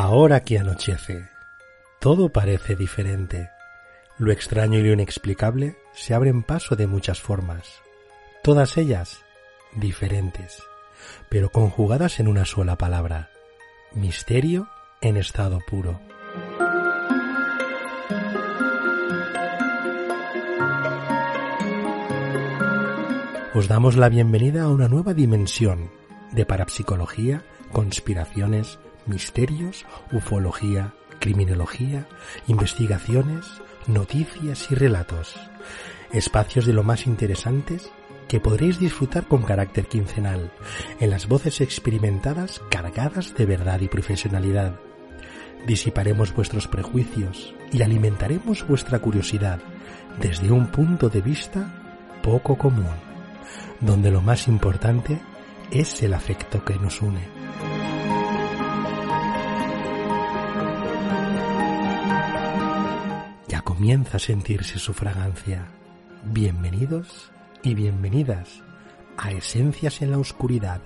Ahora que anochece, todo parece diferente. Lo extraño y lo inexplicable se abren paso de muchas formas, todas ellas diferentes, pero conjugadas en una sola palabra, misterio en estado puro. Os damos la bienvenida a una nueva dimensión de parapsicología, conspiraciones, misterios, ufología, criminología, investigaciones, noticias y relatos. Espacios de lo más interesantes que podréis disfrutar con carácter quincenal, en las voces experimentadas cargadas de verdad y profesionalidad. Disiparemos vuestros prejuicios y alimentaremos vuestra curiosidad desde un punto de vista poco común, donde lo más importante es el afecto que nos une. Comienza a sentirse su fragancia. Bienvenidos y bienvenidas a Esencias en la Oscuridad.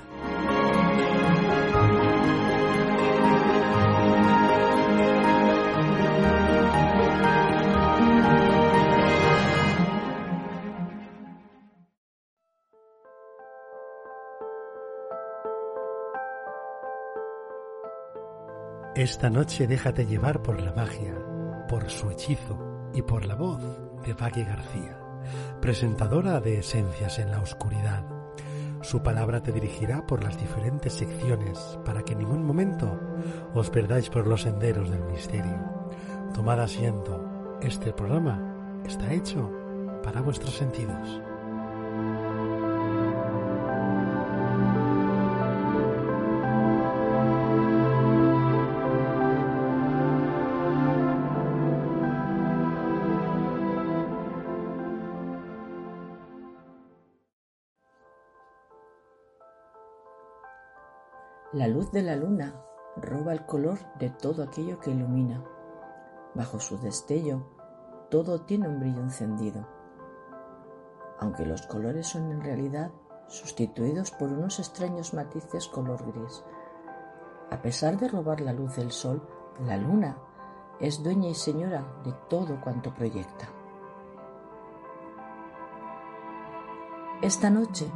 Esta noche déjate llevar por la magia, por su hechizo y por la voz de Paqui García, presentadora de Esencias en la Oscuridad. Su palabra te dirigirá por las diferentes secciones para que en ningún momento os perdáis por los senderos del misterio. Tomad asiento, este programa está hecho para vuestros sentidos. La luz de la luna roba el color de todo aquello que ilumina. Bajo su destello, todo tiene un brillo encendido. Aunque los colores son en realidad sustituidos por unos extraños matices color gris. A pesar de robar la luz del sol, la luna es dueña y señora de todo cuanto proyecta. Esta noche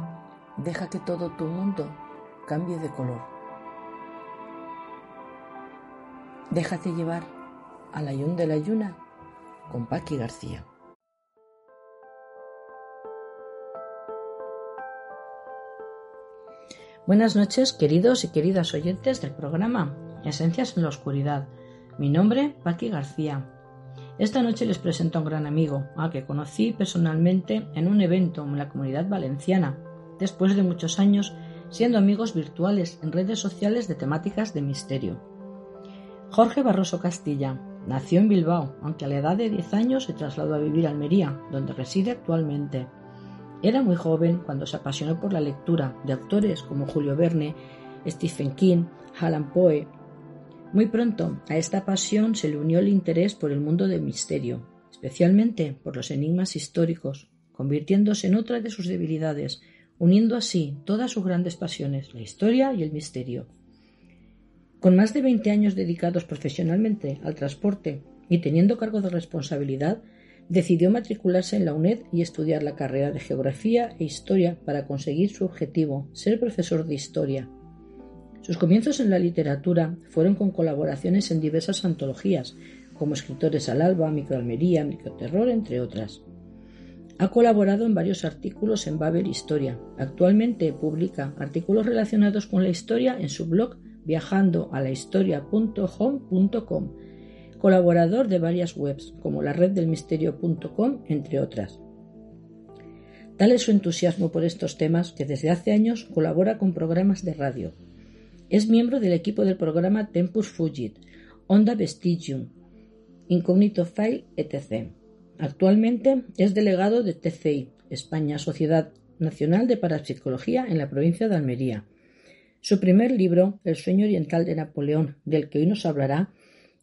deja que todo tu mundo cambie de color Déjate llevar al ayun de la yuna con Paqui García. Buenas noches, queridos y queridas oyentes del programa Esencias en la Oscuridad. Mi nombre, Paqui García. Esta noche les presento a un gran amigo, al que conocí personalmente en un evento en la comunidad valenciana, después de muchos años siendo amigos virtuales en redes sociales de temáticas de misterio. Jorge Barroso Castilla nació en Bilbao, aunque a la edad de 10 años se trasladó a vivir a Almería, donde reside actualmente. Era muy joven cuando se apasionó por la lectura de autores como Julio Verne, Stephen King, Alan Poe. Muy pronto a esta pasión se le unió el interés por el mundo del misterio, especialmente por los enigmas históricos, convirtiéndose en otra de sus debilidades, uniendo así todas sus grandes pasiones, la historia y el misterio. Con más de 20 años dedicados profesionalmente al transporte y teniendo cargo de responsabilidad, decidió matricularse en la UNED y estudiar la carrera de Geografía e Historia para conseguir su objetivo, ser profesor de Historia. Sus comienzos en la literatura fueron con colaboraciones en diversas antologías, como Escritores al Alba, Microalmería, Microterror, entre otras. Ha colaborado en varios artículos en Babel Historia. Actualmente publica artículos relacionados con la historia en su blog viajando a la historia.home.com, colaborador de varias webs como la red del misterio.com, entre otras. Tal es su entusiasmo por estos temas que desde hace años colabora con programas de radio. Es miembro del equipo del programa Tempus Fugit, Onda Vestigium, Incognito File, etc. Actualmente es delegado de TCI, España, Sociedad Nacional de Parapsicología en la provincia de Almería su primer libro, El sueño oriental de Napoleón, del que hoy nos hablará,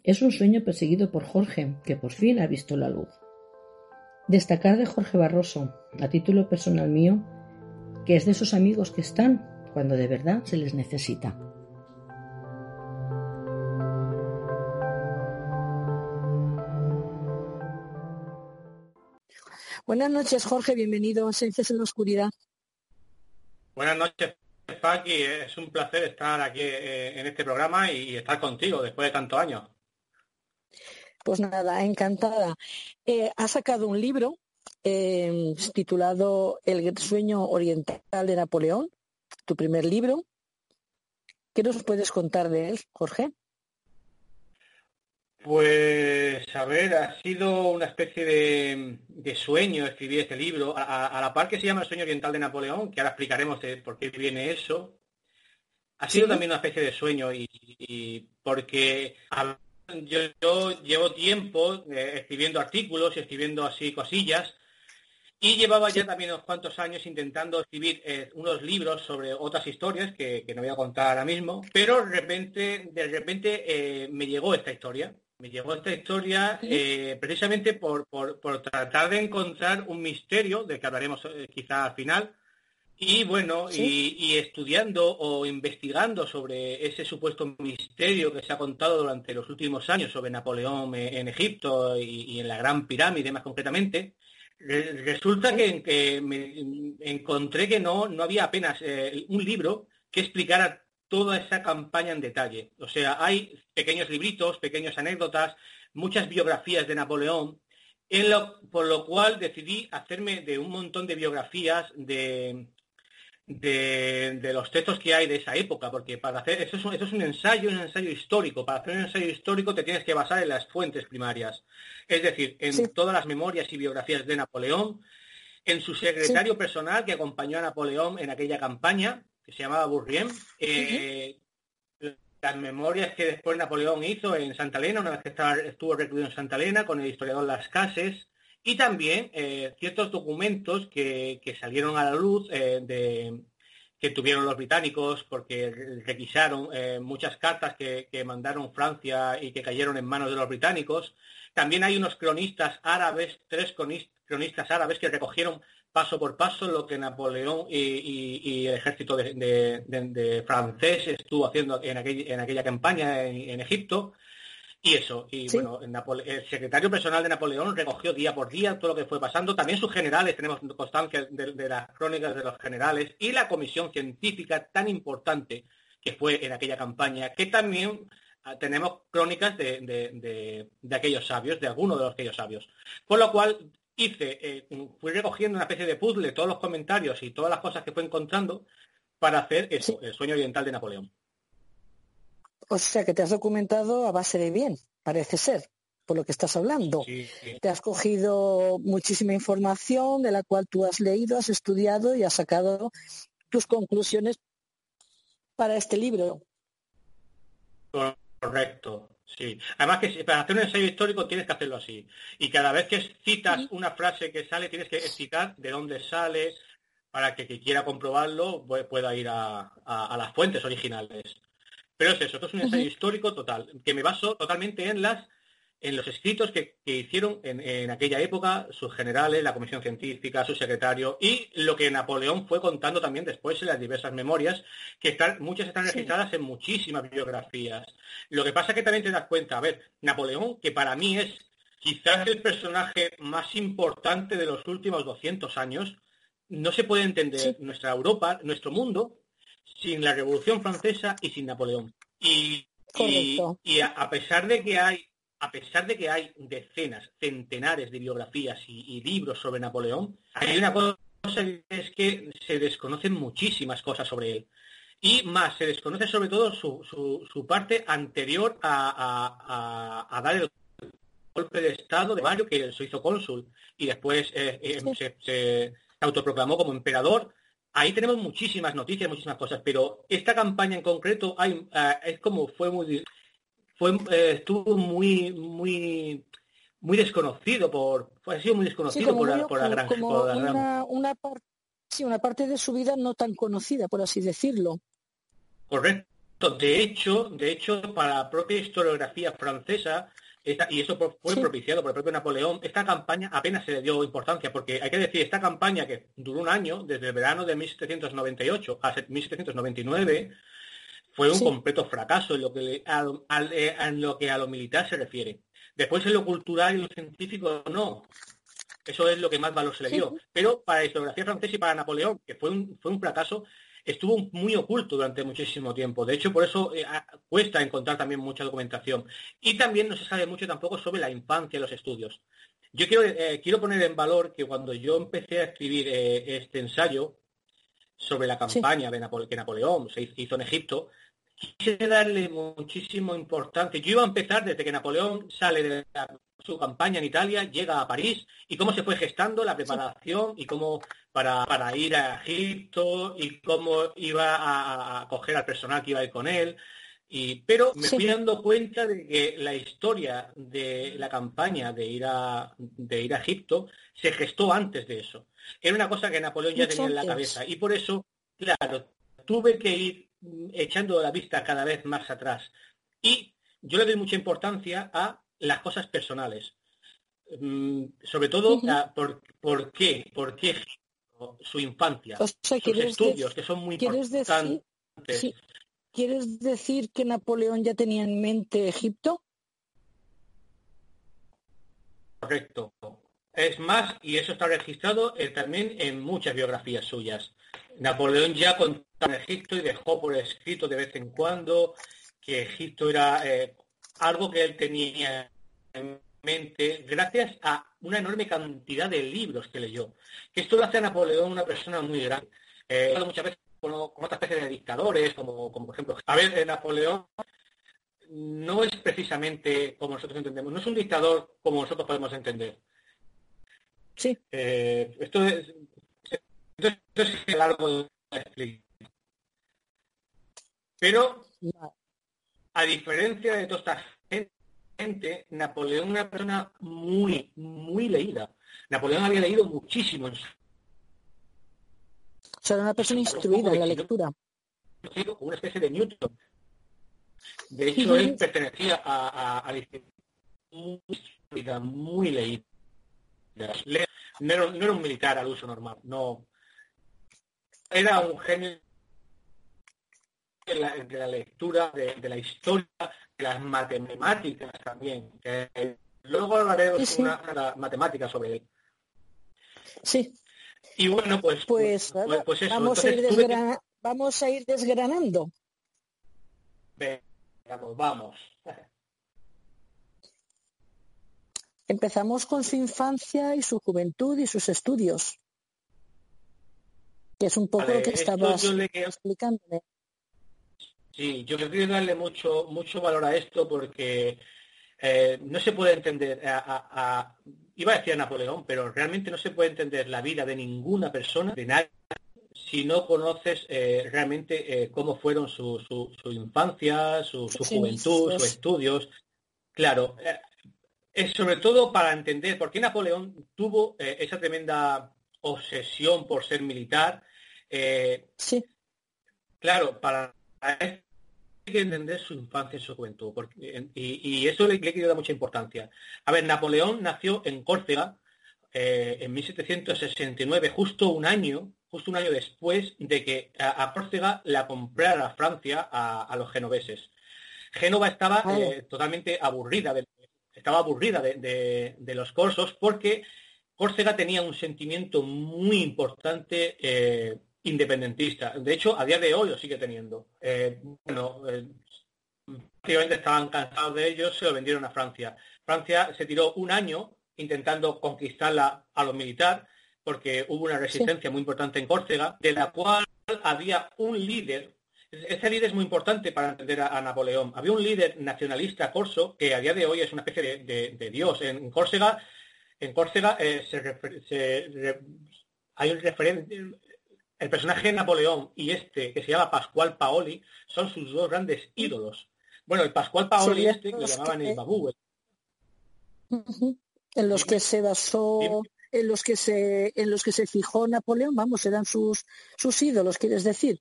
es un sueño perseguido por Jorge, que por fin ha visto la luz. Destacar de Jorge Barroso, a título personal mío, que es de esos amigos que están cuando de verdad se les necesita. Buenas noches, Jorge. Bienvenido a Ciencias en la Oscuridad. Buenas noches, Paqui. Es un placer estar aquí eh, en este programa y estar contigo después de tantos años. Pues nada, encantada. Eh, ha sacado un libro eh, titulado El sueño oriental de Napoleón, tu primer libro. ¿Qué nos puedes contar de él, Jorge? Pues, a ver, ha sido una especie de, sueño escribir este libro, a, la par que se llama El sueño oriental de Napoleón, que ahora explicaremos por qué viene eso. Ha sido también una especie de sueño y, porque yo, llevo tiempo eh, escribiendo artículos y escribiendo así cosillas y llevaba ya también unos cuantos años intentando escribir eh, unos libros sobre otras historias que, no voy a contar ahora mismo, pero de repente, de repente eh, me llegó esta historia. Me llegó esta historia eh, precisamente por, tratar de encontrar un misterio, del que hablaremos quizá al final, y bueno, y, estudiando o investigando sobre ese supuesto misterio que se ha contado durante los últimos años sobre Napoleón en Egipto y, y en la Gran Pirámide más concretamente, Resulta que, me encontré que no, no había apenas eh, un libro que explicara toda esa campaña en detalle. O sea, hay pequeños libritos, pequeñas anécdotas, muchas biografías de Napoleón, en lo, por lo cual decidí hacerme de un montón de biografías de, de, los textos que hay de esa época, porque para hacer eso es, un, es un ensayo, un ensayo histórico. Para hacer un ensayo histórico te tienes que basar en las fuentes primarias, es decir, en todas las memorias y biografías de Napoleón, en su secretario personal que acompañó a Napoleón en aquella campaña, que se llamaba Bourrien, eh, las memorias que después Napoleón hizo en Santa Elena, una vez que estaba, estuvo recluido en Santa Elena, con el historiador Las Cases, y también eh, ciertos documentos que, salieron a la luz eh, de, que tuvieron los británicos porque requisaron eh, muchas cartas que, mandaron Francia y que cayeron en manos de los británicos. También hay unos cronistas árabes, tres cronistas árabes que recogieron paso por paso lo que Napoleón y, el ejército de, francés estuvo haciendo en, en aquella campaña en Egipto. Y eso, y bueno, el secretario personal de Napoleón recogió día por día todo lo que fue pasando. También sus generales, tenemos constancia de, las crónicas de los generales y la comisión científica tan importante que fue en aquella campaña, que también ah, tenemos crónicas de, aquellos sabios, de algunos de los aquellos sabios. Por lo cual hice, eh, fui recogiendo una especie de puzzle, todos los comentarios y todas las cosas que fue encontrando para hacer eso, el sueño oriental de Napoleón. O sea que te has documentado a base de bien, parece ser, por lo que estás hablando. Te has cogido muchísima información de la cual tú has leído, has estudiado y has sacado tus conclusiones para este libro. Correcto, sí. Además que para hacer un ensayo histórico tienes que hacerlo así. Y cada vez que citas una frase que sale, tienes que citar de dónde sale para que quien quiera comprobarlo pueda ir a las fuentes originales. Pero es eso, esto es un ensayo histórico total, que me baso totalmente en las en los escritos que, hicieron en, aquella época sus generales, la comisión científica, su secretario y lo que Napoleón fue contando también después en las diversas memorias, que están, muchas están registradas en muchísimas biografías. Lo que pasa es que también te das cuenta, a ver, Napoleón, que para mí es quizás el personaje más importante de los últimos 200 años, no se puede entender nuestra Europa, nuestro mundo, sin la Revolución Francesa y sin Napoleón. Y, y, a, pesar de que hay a pesar de que hay decenas, centenares de biografías y, libros sobre Napoleón, hay una cosa que es que se desconocen muchísimas cosas sobre él. Y más, se desconoce sobre todo su, su, parte anterior a, a, dar el golpe de Estado de Mario, que se hizo cónsul, y después eh, eh, se, se autoproclamó como emperador ahí tenemos muchísimas noticias, muchísimas cosas, pero esta campaña en concreto hay, eh, es como fue muy fue eh, estuvo muy muy muy desconocido por ha sido muy desconocido por, la, gran, una, una, sí, una parte de su vida no tan conocida por así decirlo. Correcto. De hecho de hecho para la propia historiografía francesa y eso fue propiciado por el propio Napoleón, esta campaña apenas se le dio importancia, porque hay que decir, esta campaña que duró un año, desde el verano de 1798 a 1799, fue un completo fracaso en lo, que a, en lo que a lo militar se refiere. Después en lo cultural y lo científico no. Eso es lo que más valor se le dio. Pero para la historiografía francesa y para Napoleón, que fue un, fue un fracaso, estuvo muy oculto durante muchísimo tiempo. De hecho, por eso eh, cuesta encontrar también mucha documentación. Y también no se sabe mucho tampoco sobre la infancia y los estudios. Yo quiero, eh, quiero poner en valor que cuando yo empecé a escribir eh, este ensayo sobre la campaña de que Napoleón se hizo en Egipto, quise darle muchísimo importancia. Yo iba a empezar desde que Napoleón sale de su campaña en Italia, llega a París y cómo se fue gestando la preparación y cómo para, para ir a Egipto y cómo iba a, a, coger al personal que iba a ir con él. Y, pero me fui dando cuenta de que la historia de la campaña de ir a, de ir a Egipto se gestó antes de eso. Era una cosa que Napoleón ya tenía en la cabeza. Y por eso, claro, tuve que ir echando la vista cada vez más atrás. Y yo le doy mucha importancia a las cosas personales. Mm, sobre todo, por, por, qué, por qué su infancia, sus estudios, que son muy importantes. Decir, ¿Quieres decir que Napoleón ya tenía en mente Egipto? Correcto. Es más, y eso está registrado eh, también en muchas biografías suyas. Napoleón ya contaba en Egipto y dejó por escrito de vez en cuando que Egipto era eh, algo que él tenía en mente gracias a una enorme cantidad de libros que leyó. Que esto lo hace a Napoleón una persona muy grande. Eh, muchas veces con, otra especie de dictadores, como, como por ejemplo, a ver, Napoleón no es precisamente como nosotros entendemos, no es un dictador como nosotros podemos entender. Sí. Eh, esto es, esto es largo de explicar. Pero, a diferencia de toda esta gente, Napoleón era una persona muy, muy leída. Napoleón había leído muchísimo. O sea, era una persona instruida en la lectura. Una especie de Newton. De hecho, él pertenecía a, a, a muy, muy leída. No era, no era un militar al uso normal, no. Era un genio de la, de la lectura, de, de, la historia, de las matemáticas también. Eh, luego hablaré sí, una, una, matemática sobre él. Sí. Y bueno, pues, pues, pues, pues eso. Vamos, Entonces, a ir desgrana... vamos a ir desgranando. Pues vamos. Empezamos con su infancia y su juventud y sus estudios, que es un poco vale, lo que estabas explicándome. Sí, yo quiero darle mucho, mucho valor a esto porque eh, no se puede entender, a, a, a, iba a decir a Napoleón, pero realmente no se puede entender la vida de ninguna persona, de nadie, si no conoces eh, realmente eh, cómo fueron su, su, su infancia, su, su sí, juventud, sus estudios. Claro, es sobre todo para entender por qué Napoleón tuvo esa tremenda obsesión por ser militar. sí. Claro, para hay que entender su infancia y su juventud, porque, y, y, eso le, le dar mucha importancia. A ver, Napoleón nació en Córcega eh, en 1769, justo un año, justo un año después de que a, a Córcega la comprara Francia a, a, los genoveses. Génova estaba oh. eh, totalmente aburrida, de, estaba aburrida de, de, de, los corsos porque Córcega tenía un sentimiento muy importante eh, independentista. De hecho, a día de hoy lo sigue teniendo. Eh, bueno, eh, prácticamente estaban cansados de ellos, se lo vendieron a Francia. Francia se tiró un año intentando conquistarla a lo militar, porque hubo una resistencia sí. muy importante en Córcega, de la cual había un líder. Ese líder es muy importante para entender a, a Napoleón. Había un líder nacionalista corso que a día de hoy es una especie de, de, de dios. En Córcega, en Córcega eh, se, se hay un referente el personaje de Napoleón y este, que se llama Pascual Paoli, son sus dos grandes ídolos. Bueno, el Pascual Paoli sí, este, que lo llamaban que... el Babú. En los que se basó, en los que se, en los que se fijó Napoleón, vamos, eran sus, sus ídolos, ¿quieres decir?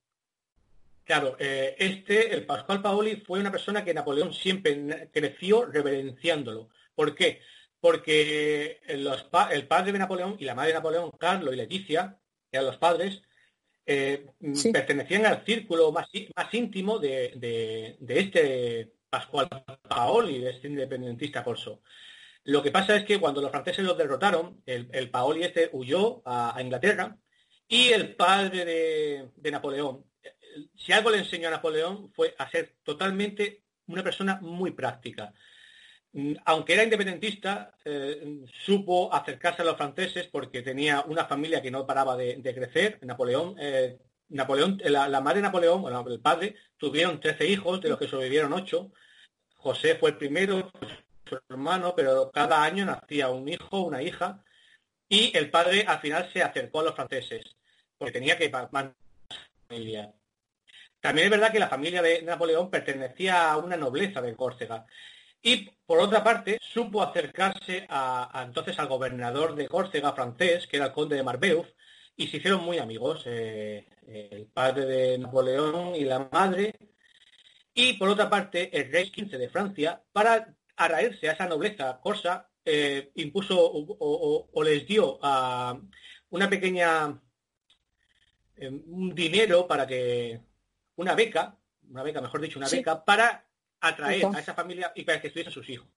Claro, eh, este, el Pascual Paoli, fue una persona que Napoleón siempre creció reverenciándolo. ¿Por qué? Porque los, el padre de Napoleón y la madre de Napoleón, Carlos y Leticia, que eran los padres, eh, sí. pertenecían al círculo más, más íntimo de, de, de, este Pascual Paoli, de este independentista corso. Lo que pasa es que cuando los franceses los derrotaron, el, Paoli este huyó a, Inglaterra y el padre de, Napoleón, si algo le enseñó a Napoleón fue a ser totalmente una persona muy práctica. Mm, aunque era independentista, eh, supo acercarse a los franceses porque tenía una familia que no paraba de, crecer. Napoleón, eh, Napoleón la, madre de Napoleón, bueno, el padre, tuvieron 13 hijos, de los que sobrevivieron 8. José fue el primero, su hermano, pero cada año nacía un hijo, una hija, y el padre al final se acercó a los franceses, porque tenía que mantener familia. También es verdad que la familia de Napoleón pertenecía a una nobleza de Córcega. Y por otra parte, supo acercarse a, entonces al gobernador de Córcega francés, que era el conde de Marbeuf, y se hicieron muy amigos, eh, el padre de Napoleón y la madre. Y por otra parte, el rey XV de Francia, para atraerse a esa nobleza corsa, eh, impuso o, les dio a una pequeña eh, un dinero para que una beca, una beca, mejor dicho, una beca para atraer a esa familia y para que estuviesen sus hijos.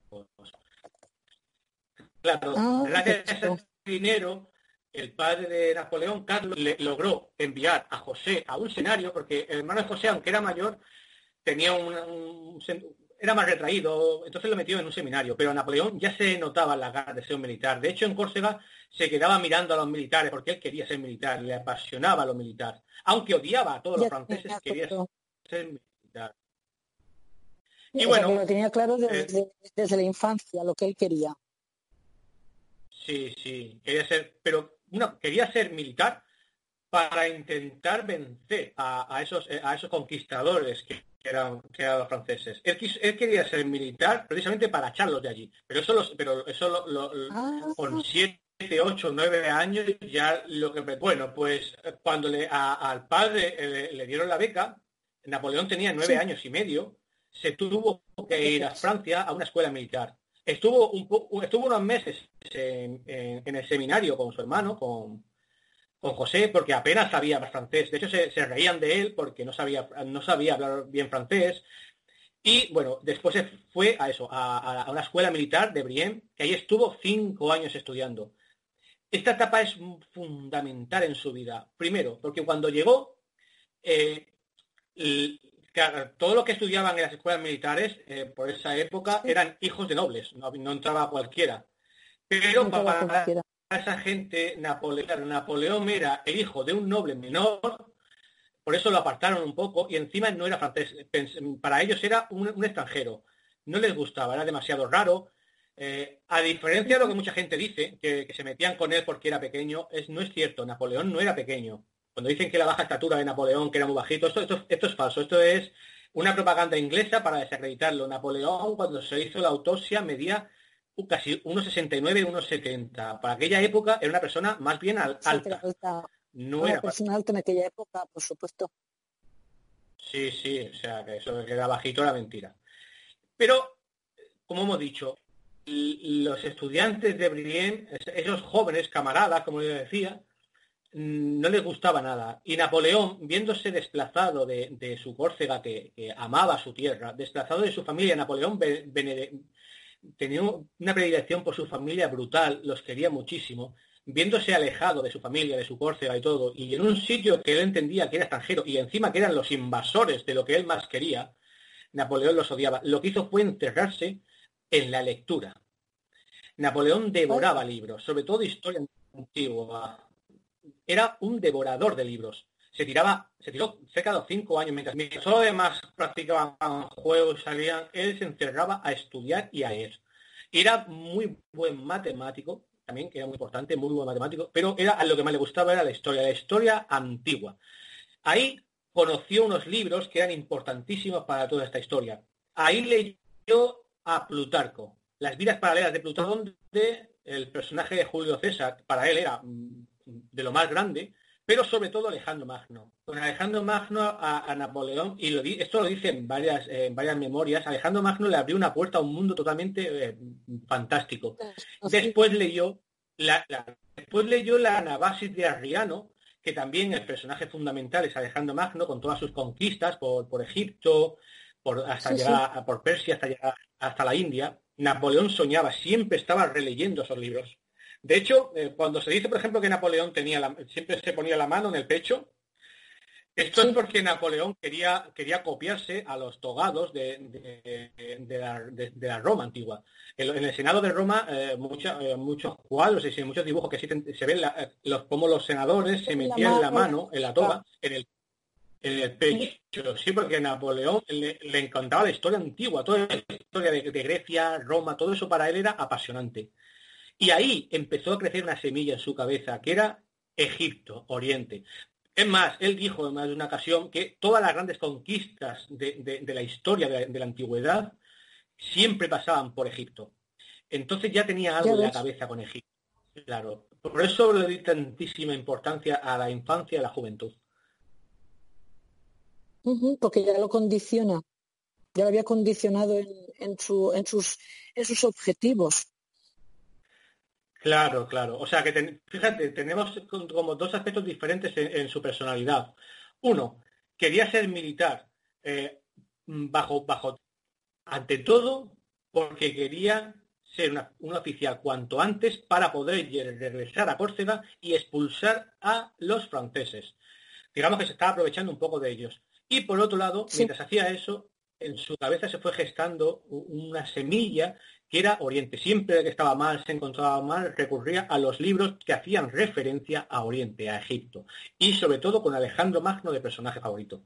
Claro, ah, gracias a ese dinero, el padre de Napoleón, Carlos, le logró enviar a José a un escenario, porque el hermano de José, aunque era mayor, tenía un era más retraído, entonces lo metió en un seminario, pero Napoleón ya se notaba la ganas de ser un militar. De hecho, en Córcega se quedaba mirando a los militares porque él quería ser militar, le apasionaba lo militar. Aunque odiaba a todos los franceses, quería ser militar. Y bueno, lo tenía claro desde, eh, desde, la infancia, lo que él quería. Sí, sí, quería ser, pero no, quería ser militar para intentar vencer a, esos, a esos conquistadores que que eran, los franceses. Él, quería ser militar precisamente para echarlos de allí. Pero eso, los, pero eso lo, ah. con siete, ocho, nueve años ya lo que... Bueno, pues cuando le, al padre le, dieron la beca, Napoleón tenía nueve años y medio, se tuvo que ir a Francia a una escuela militar. Estuvo, estuvo unos meses en, el seminario con su hermano, con, con José porque apenas sabía francés. De hecho, se, reían de él porque no sabía, no sabía hablar bien francés. Y bueno, después se fue a eso, a, una escuela militar de Brienne, que ahí estuvo cinco años estudiando. Esta etapa es fundamental en su vida. Primero, porque cuando llegó, eh, todo lo que estudiaban en las escuelas militares eh, por esa época eran hijos de nobles, no, entraba cualquiera. Pero para, esa gente, Napoleón, Napoleón era el hijo de un noble menor, por eso lo apartaron un poco, y encima no era francés, para ellos era un, extranjero. No les gustaba, era demasiado raro. Eh, a diferencia de lo que mucha gente dice, que, se metían con él porque era pequeño, es, no es cierto, Napoleón no era pequeño. Cuando dicen que la baja estatura de Napoleón, que era muy bajito, esto, esto, esto es falso, esto es una propaganda inglesa para desacreditarlo. Napoleón, cuando se hizo la autopsia, medía casi 1,69, 1,70. Para aquella época era una persona más bien alta. No una era persona alta en aquella época, por supuesto. Sí, sí, o sea, que eso que era bajito era mentira. Pero, como hemos dicho, los estudiantes de Brienne, esos jóvenes camaradas, como yo decía, no les gustaba nada. Y Napoleón, viéndose desplazado de, su Córcega, que, amaba su tierra, desplazado de su familia, Napoleón tenía una predilección por su familia brutal, los quería muchísimo, viéndose alejado de su familia, de su Córcega y todo, y en un sitio que él entendía que era extranjero, y encima que eran los invasores de lo que él más quería, Napoleón los odiaba. Lo que hizo fue enterrarse en la lectura. Napoleón devoraba libros, sobre todo historia antigua. Era un devorador de libros se tiraba, se tiró cerca de cinco años mientras, mientras los demás practicaban juegos, salían, él se encerraba a estudiar y a leer. Era muy buen matemático, también, que era muy importante, muy buen matemático, pero era a lo que más le gustaba era la historia, la historia antigua. Ahí conoció unos libros que eran importantísimos para toda esta historia. Ahí leyó a Plutarco, las vidas paralelas de Plutarco, donde el personaje de Julio César, para él era mm, de lo más grande, pero sobre todo Alejandro Magno. Con Alejandro Magno a, Napoleón, y lo, esto lo dice en varias, varias memorias, Alejandro Magno le abrió una puerta a un mundo totalmente eh, fantástico. Después leyó la, después leyó la Anabasis de Arriano, que también el personaje fundamental es Alejandro Magno, con todas sus conquistas por, por Egipto, por, hasta llegar, por Persia, hasta llegar hasta la India. Napoleón soñaba, siempre estaba releyendo esos libros. De hecho, eh, cuando se dice, por ejemplo, que Napoleón tenía siempre se ponía la mano en el pecho, esto es porque Napoleón quería, quería copiarse a los togados de, la, Roma antigua. En, el Senado de Roma, eh, eh, muchos cuadros y muchos dibujos que se ven los, como los senadores se metían la mano en la toga, en el, en el pecho. Sí, porque Napoleón le, encantaba la historia antigua, toda la historia de, Grecia, Roma, todo eso para él era apasionante. Y ahí empezó a crecer una semilla en su cabeza, que era Egipto, Oriente. Es más, él dijo en más de una ocasión que todas las grandes conquistas de, la historia de, la antigüedad siempre pasaban por Egipto. Entonces ya tenía algo en la cabeza con Egipto. Claro. Por eso le di tantísima importancia a la infancia y a la juventud. porque ya lo condiciona. Ya lo había condicionado en, sus, en sus objetivos. Claro, claro. O sea que fíjate, tenemos como dos aspectos diferentes en, su personalidad. Uno, quería ser militar eh, bajo, bajo, ante todo, porque quería ser un oficial cuanto antes para poder regresar a Córcega y expulsar a los franceses. Digamos que se estaba aprovechando un poco de ellos. Y por otro lado, mientras hacía eso, en su cabeza se fue gestando una semilla que era Oriente. Siempre que estaba mal, se encontraba mal, recurría a los libros que hacían referencia a Oriente, a Egipto. Y sobre todo con Alejandro Magno de personaje favorito.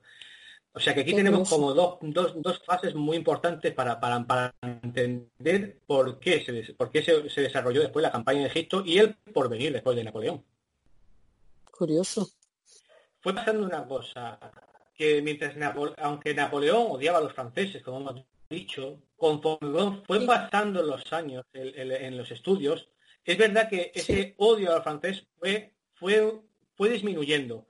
O sea que aquí tenemos como dos, dos, fases muy importantes para, para, entender por qué, se, por qué se, se, desarrolló después la campaña de Egipto y el porvenir después de Napoleón. Curioso. Fue pasando una cosa, que mientras aunque Napoleón odiaba a los franceses, como hemos dicho, conforme fue pasando los años en, los estudios, es verdad que ese odio al francés fue, fue, fue disminuyendo.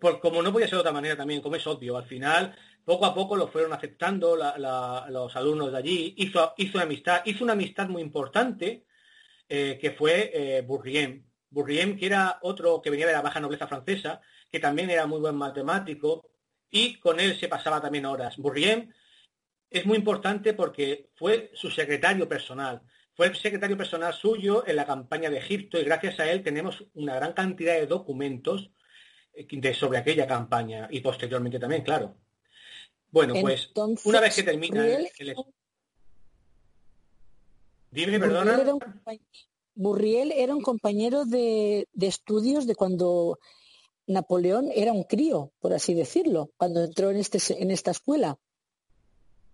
Por, como no podía ser de otra manera también, como es obvio, al final poco a poco lo fueron aceptando los alumnos de allí, hizo, hizo una amistad, hizo una amistad muy importante eh, que fue eh, Bourrien. Bourrien, que era otro que venía de la baja nobleza francesa, que también era muy buen matemático, y con él se pasaba también horas. Bourrien es muy importante porque fue su secretario personal. Fue el secretario personal suyo en la campaña de Egipto y gracias a él tenemos una gran cantidad de documentos eh, de, sobre aquella campaña y posteriormente también, claro. Bueno, pues una vez que termina el, Dime, perdona. Burriel era un compañero de, de, estudios de cuando Napoleón era un crío, por así decirlo, cuando entró en, este, en esta escuela.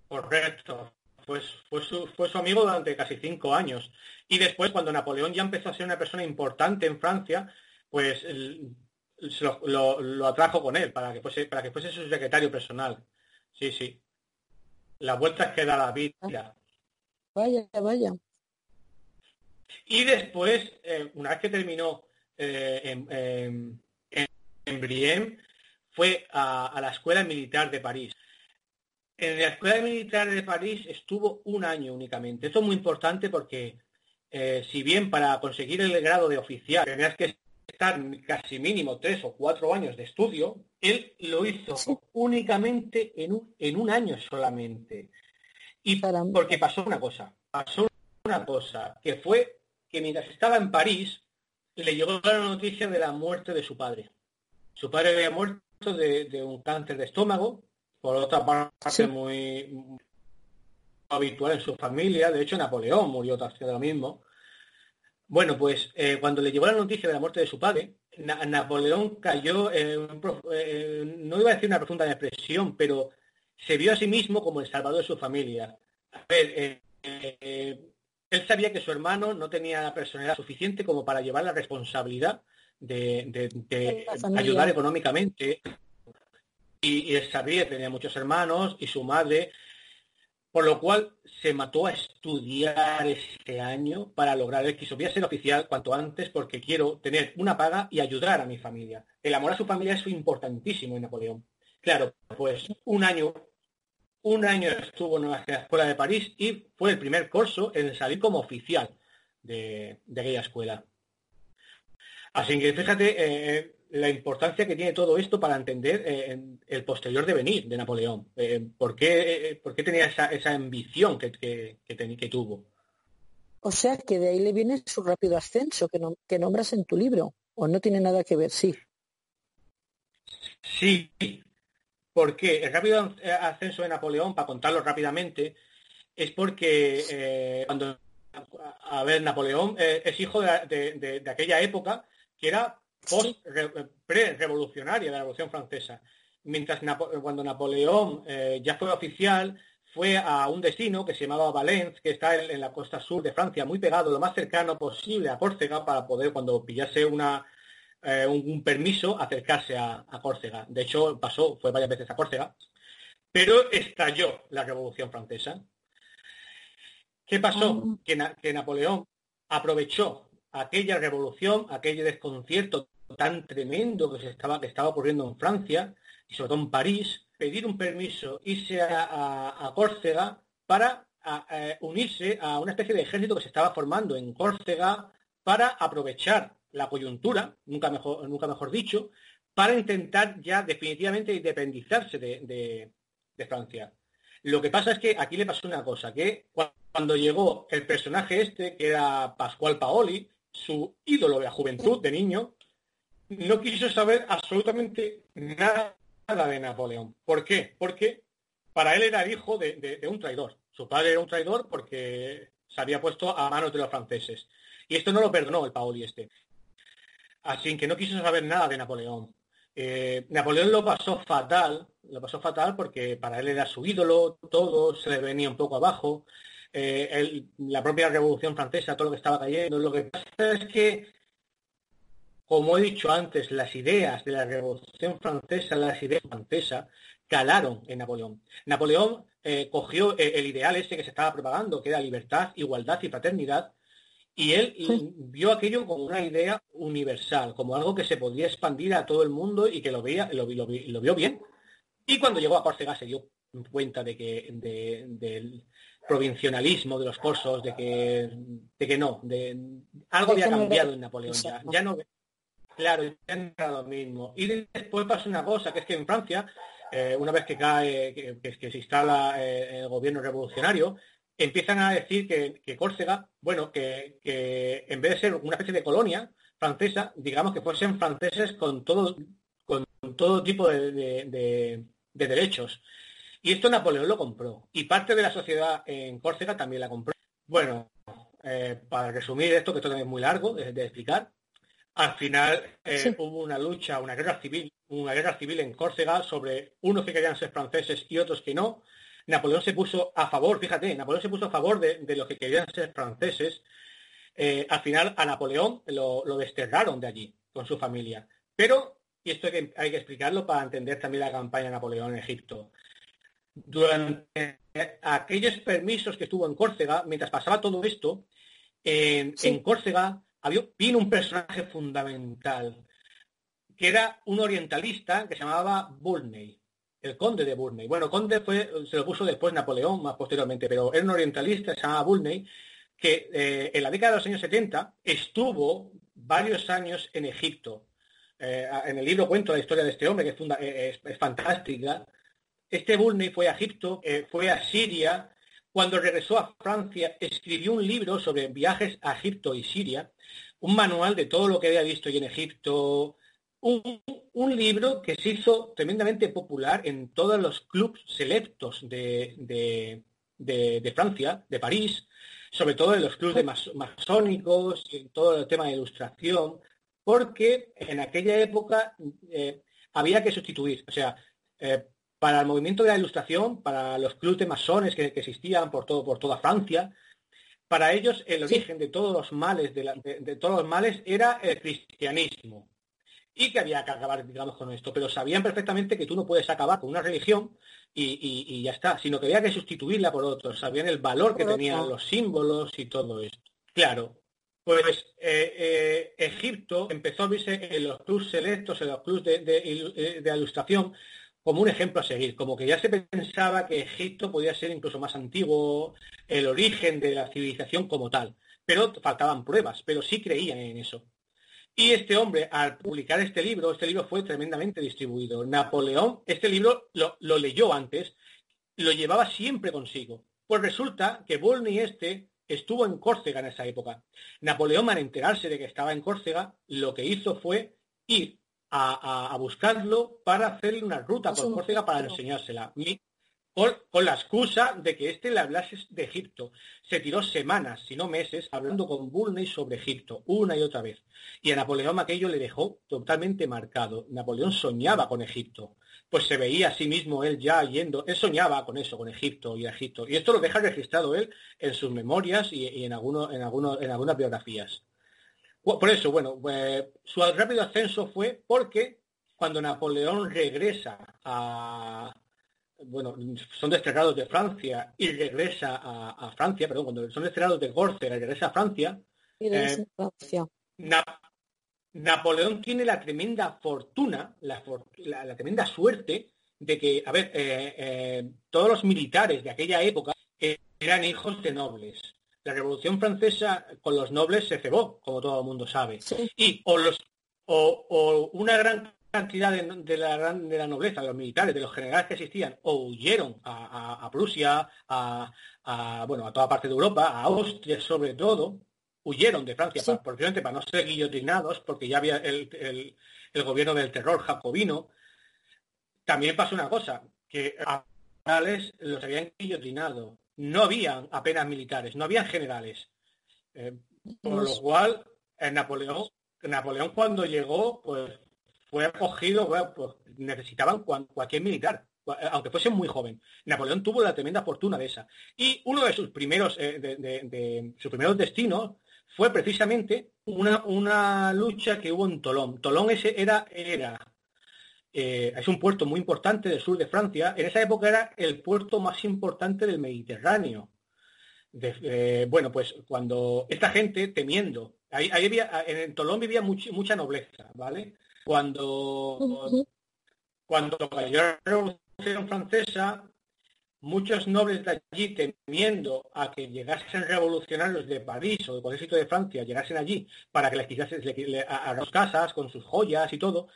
Correcto. Pues fue su, fue su amigo durante casi cinco años. Y después, cuando Napoleón ya empezó a ser una persona importante en Francia, pues lo, atrajo con él para que fuese, para que fuese su secretario personal. Sí, sí. Las vueltas que da la vida. Vaya, vaya. Y después, eh, una vez que terminó eh, en, en, Brienne, fue a la Escuela Militar de París. En la Escuela Militar de París estuvo un año únicamente. Esto es muy importante porque eh, si bien para conseguir el grado de oficial tenías que estar casi mínimo tres o cuatro años de estudio, él lo hizo únicamente en un, en un año solamente. Y porque pasó una cosa, pasó una cosa, que fue que mientras estaba en París, le llegó la noticia de la muerte de su padre. Su padre había muerto de un cáncer de estómago por otra parte muy habitual en su familia. De hecho, Napoleón murió haciendo lo mismo. Bueno, pues eh, cuando le llegó la noticia de la muerte de su padre, Napoleón cayó, en, eh, no iba a decir una profunda depresión, pero se vio a sí mismo como el salvador de su familia. A ver, eh, él sabía que su hermano no tenía la personalidad suficiente como para llevar la responsabilidad de ayudar económicamente y, él sabía, tenía muchos hermanos y su madre, por lo cual se mató a estudiar este año para lograr el quiso. Ser oficial cuanto antes porque quiero tener una paga y ayudar a mi familia. El amor a su familia es importantísimo en Napoleón. Claro, pues un año, un año estuvo en la escuela de París y fue el primer curso en salir como oficial de, aquella escuela. Así que fíjate, eh, la importancia que tiene todo esto para entender eh, el posterior devenir de Napoleón. Eh, ¿por, qué, tenía esa, ambición que, que, tuvo? O sea que de ahí le viene su rápido ascenso que, que nombras en tu libro, o no tiene nada que ver, sí. Sí, porque el rápido ascenso de Napoleón, para contarlo rápidamente, es porque cuando, a ver, Napoleón es hijo de, de aquella época que era pre-revolucionaria de la Revolución Francesa. Mientras cuando Napoleón eh, ya fue oficial, fue a un destino que se llamaba Valence, que está en, la costa sur de Francia, muy pegado, lo más cercano posible a Córcega, para poder, cuando pillase una, eh, un, permiso, acercarse a, Córcega. De hecho, pasó, fue varias veces a Córcega, pero estalló la Revolución Francesa. ¿Qué pasó? Que, que Napoleón aprovechó aquella revolución, aquel desconcierto tan tremendo que se estaba, que estaba ocurriendo en Francia y sobre todo en París, pedir un permiso, irse a, Córcega para unirse a una especie de ejército que se estaba formando en Córcega para aprovechar la coyuntura, nunca mejor, nunca mejor dicho, para intentar ya definitivamente independizarse de, de Francia. Lo que pasa es que aquí le pasó una cosa, que cuando llegó el personaje este, que era Pascual Paoli, su ídolo de la juventud, de niño, no quiso saber absolutamente nada de Napoleón. ¿Por qué? Porque para él era hijo de, un traidor. Su padre era un traidor porque se había puesto a manos de los franceses. Y esto no lo perdonó el Paoli este. Así que no quiso saber nada de Napoleón. Eh, Napoleón lo pasó fatal, lo pasó fatal porque para él era su ídolo, todo se le venía un poco abajo. Eh, la propia Revolución Francesa, todo lo que estaba cayendo. Lo que pasa es que, como he dicho antes, las ideas de la Revolución Francesa, las ideas francesas, calaron en Napoleón. Napoleón eh, cogió eh, el ideal ese que se estaba propagando, que era libertad, igualdad y fraternidad, y él vio aquello como una idea universal, como algo que se podía expandir a todo el mundo y que lo veía, lo, vio bien. Y cuando llegó a Córcega se dio cuenta de que del provincialismo de los corsos, de que, de que no, de algo había cambiado en Napoleón ya, ya no, claro, era lo mismo. Y después pasa una cosa, que es que en Francia, eh, una vez que cae, que, se instala eh, el gobierno revolucionario, empiezan a decir que, Córcega, bueno, que, en vez de ser una especie de colonia francesa, digamos que fuesen franceses con todo, con todo tipo de derechos. Y esto Napoleón lo compró. Y parte de la sociedad en Córcega también la compró. Bueno, eh, para resumir esto, que esto también es muy largo de, explicar, al final eh, hubo una lucha, una guerra civil, una guerra civil en Córcega sobre unos que querían ser franceses y otros que no. Napoleón se puso a favor, fíjate, Napoleón se puso a favor de, los que querían ser franceses. Eh, al final a Napoleón lo, desterraron de allí con su familia. Pero, y esto hay que, hay que explicarlo para entender también la campaña de Napoleón en Egipto durante aquellos permisos que estuvo en Córcega, mientras pasaba todo esto, en, Córcega había, vino un personaje fundamental, que era un orientalista que se llamaba Burney, el conde de Burney. Bueno, conde fue, se lo puso después Napoleón, más posteriormente, pero era un orientalista se llamaba Burney, que eh, en la década de los años 70 estuvo varios años en Egipto. Eh, en el libro cuento la historia de este hombre, que es, es fantástica, este Bulney fue a Egipto, eh, fue a Siria. Cuando regresó a Francia, escribió un libro sobre viajes a Egipto y Siria, un manual de todo lo que había visto en Egipto, un, libro que se hizo tremendamente popular en todos los clubs selectos de, Francia, de París, sobre todo en los clubes masónicos, en todo el tema de ilustración, porque en aquella época eh, había que sustituir, o sea, eh, para el movimiento de la ilustración, para los clubes de masones que, existían por, todo, por toda Francia, para ellos el origen de todos los males, de, todos los males era el cristianismo. Y que había que acabar, digamos, con esto. Pero sabían perfectamente que tú no puedes acabar con una religión y, ya está, sino que había que sustituirla por otros. Sabían el valor que tenían los símbolos y todo esto. Claro, pues eh, eh, Egipto empezó a verse en los clubes selectos, en los clubes de, de, ilustración, como un ejemplo a seguir, como que ya se pensaba que Egipto podía ser incluso más antiguo, el origen de la civilización como tal, pero faltaban pruebas, pero sí creían en eso. Y este hombre, al publicar este libro, este libro fue tremendamente distribuido. Napoleón, este libro lo, leyó antes, lo llevaba siempre consigo. Pues resulta que Volney este estuvo en Córcega en esa época. Napoleón, al enterarse de que estaba en Córcega, lo que hizo fue ir a, buscarlo para hacerle una ruta por Córcega para enseñársela. con, la excusa de que éste le hablase de Egipto. Se tiró semanas, si no meses, hablando con Bulney sobre Egipto, una y otra vez. Y a Napoleón aquello le dejó totalmente marcado. Napoleón soñaba con Egipto pues se veía a sí mismo él ya yendo, él soñaba con eso, con Egipto y Egipto. Y esto lo deja registrado él en sus memorias y, en, algunos, en, algunos, en algunas biografías. Por eso, bueno, pues, su rápido ascenso fue porque cuando Napoleón regresa a, bueno, son desterrados de Francia y regresa a, Francia, perdón, cuando son desterrados de Córcega y regresa a Francia, eh, Napoleón tiene la tremenda fortuna, la, tremenda suerte de que, a ver, eh, eh, todos los militares de aquella época eran hijos de nobles. La Revolución Francesa con los nobles se cebó, como todo el mundo sabe. Y o, los, o, una gran cantidad de, la, de, la, nobleza, de los militares, de los generales que existían, o huyeron a, Prusia, a, a, bueno, a toda parte de Europa, a Austria sobre todo, huyeron de Francia, por para, para no ser guillotinados, porque ya había el, gobierno del terror jacobino. También pasó una cosa, que a los habían guillotinado. No habían apenas militares, no habían generales. Eh, por lo cual, en Napoleón, Napoleón cuando llegó, pues fue acogido, pues necesitaban cualquier militar, aunque fuese muy joven. Napoleón tuvo la tremenda fortuna de esa. Y uno de sus primeros, eh, de, sus primeros destinos fue precisamente una, una lucha que hubo en Tolón. Tolón ese era, era eh, es un puerto muy importante del sur de Francia. En esa época era el puerto más importante del Mediterráneo. Eh, bueno, pues cuando esta gente temiendo, ahí, había, en Tolón vivía mucha nobleza, ¿vale? Cuando, cuando cayó la Revolución Francesa, muchos nobles de allí, temiendo a que llegasen revolucionarios de París o de cualquier sitio de Francia, llegasen allí para que les quitasen a, las casas con sus joyas y todo,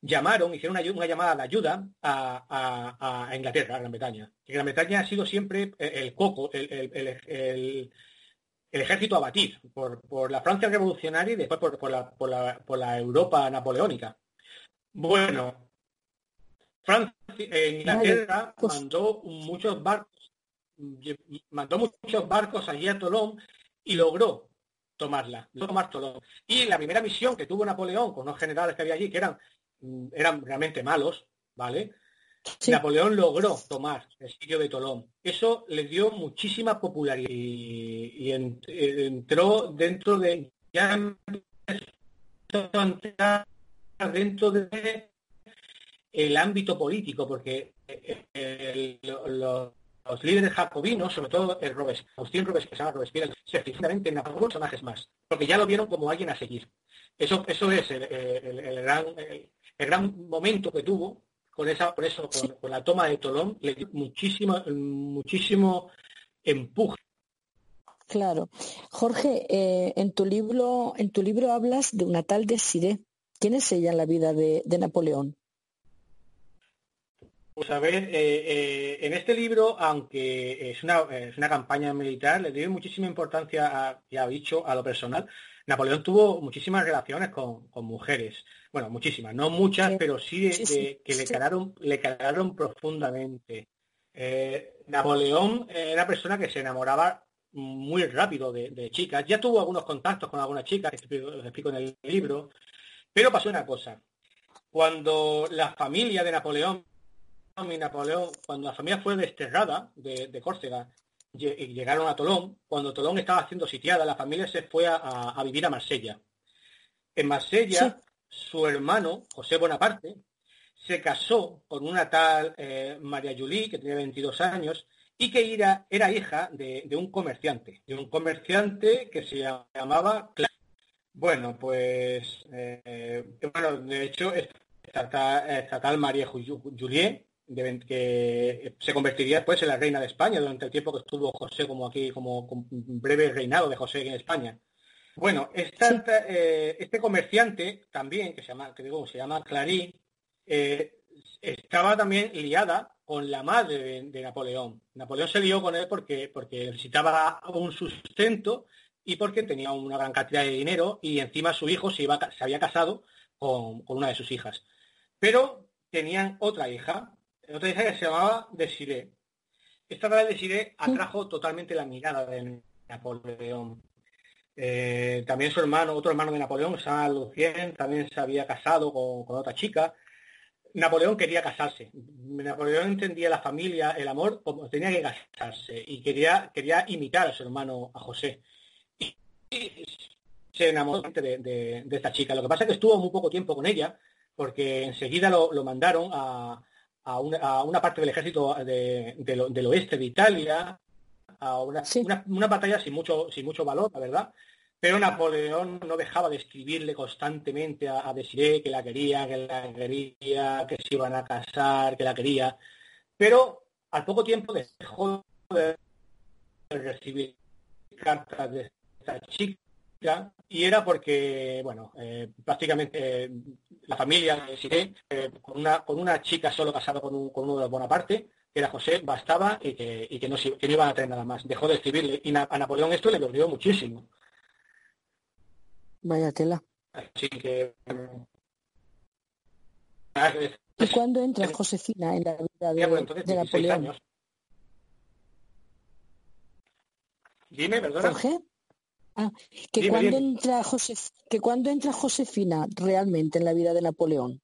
llamaron, hicieron una, llamada de ayuda a, Inglaterra, a Gran Bretaña. Gran Bretaña ha sido siempre el, coco, el, ejército a batir por, la Francia revolucionaria y después por, la, por la Europa napoleónica. Bueno, Francia, eh, Inglaterra mandó muchos barcos, mandó muchos barcos allí a Tolón y logró tomarla, tomar Tolón. Y la primera misión que tuvo Napoleón con los generales que había allí, que eran, eran realmente malos, ¿vale? Napoleón logró tomar el sitio de Tolón. Eso le dio muchísima popularidad y, entró dentro de ya dentro de el ámbito político, porque eh, los, líderes jacobinos, sobre todo el Robes, Agustín Robes, que se llama Robespierre, se en algunos personajes más, porque ya lo vieron como alguien a seguir. Eso, eso es el, gran, el, gran momento que tuvo con esa, por eso, con, la toma de Tolón, le dio muchísimo, muchísimo empuje. Claro. Jorge, eh, en tu libro, en tu libro hablas de una tal Desiré. ¿Quién es ella en la vida de Napoleón? Pues a ver, eh, eh, en este libro, aunque es una, es una campaña militar, le doy muchísima importancia, ya he dicho, a lo personal. Napoleón tuvo muchísimas relaciones con, mujeres. Bueno, muchísimas, no muchas, pero sí, que le calaron, le calaron profundamente. Eh, Napoleón era una persona que se enamoraba muy rápido de, chicas. Ya tuvo algunos contactos con algunas chicas, que explico en el libro, pero pasó una cosa. Cuando la familia de Napoleón y Napoleón, cuando la familia fue desterrada de, Córcega y llegaron a Tolón, cuando Tolón estaba siendo sitiada, la familia se fue a, vivir a Marsella. En Marsella, su hermano, José Bonaparte, se casó con una tal eh, María Julie, que tenía 22 años, y que era, hija de, un comerciante, de un comerciante que se llamaba Bueno, pues, eh, bueno, de hecho, esta, tal María Juliet que se convertiría después en la reina de España durante el tiempo que estuvo José como aquí, como, breve reinado de José en España. Bueno, eh, este comerciante también, que se llama, que digo, se llama Clarín, eh, estaba también liada con la madre de, Napoleón. Napoleón se lió con él porque, porque necesitaba un sustento y porque tenía una gran cantidad de dinero y encima su hijo se, iba, se había casado con, una de sus hijas. Pero tenían otra hija, otra hija que se llamaba Desiree. Esta de Desiree atrajo totalmente la mirada de Napoleón. Eh, también su hermano, otro hermano de Napoleón, San Lucien, también se había casado con, otra chica. Napoleón quería casarse. Napoleón entendía la familia, el amor, como tenía que casarse y quería, quería imitar a su hermano, a José. Y, se enamoró de, esta chica. Lo que pasa es que estuvo muy poco tiempo con ella, porque enseguida lo, mandaron a, una, parte del ejército del oeste de Italia, a una, una, batalla sin mucho, sin mucho valor, la verdad, pero Napoleón no dejaba de escribirle constantemente a, a Desiree que la quería, que la quería, que se iban a casar, que la quería. Pero al poco tiempo dejó de recibir cartas de esta chica y era porque, bueno, eh, prácticamente eh, la familia de Desiree, eh, con, una, con una chica solo casada con, uno de los Bonaparte, era José, bastaba y que, no, que no iban a tener nada más. Dejó de escribirle y a Napoleón esto le dolió muchísimo. Vaya tela. Así que... ¿Y cuándo entra Josefina en la vida de, de Napoleón? Dime, perdona. Jorge. Ah, que cuando entra que cuando entra Josefina realmente en la vida de Napoleón.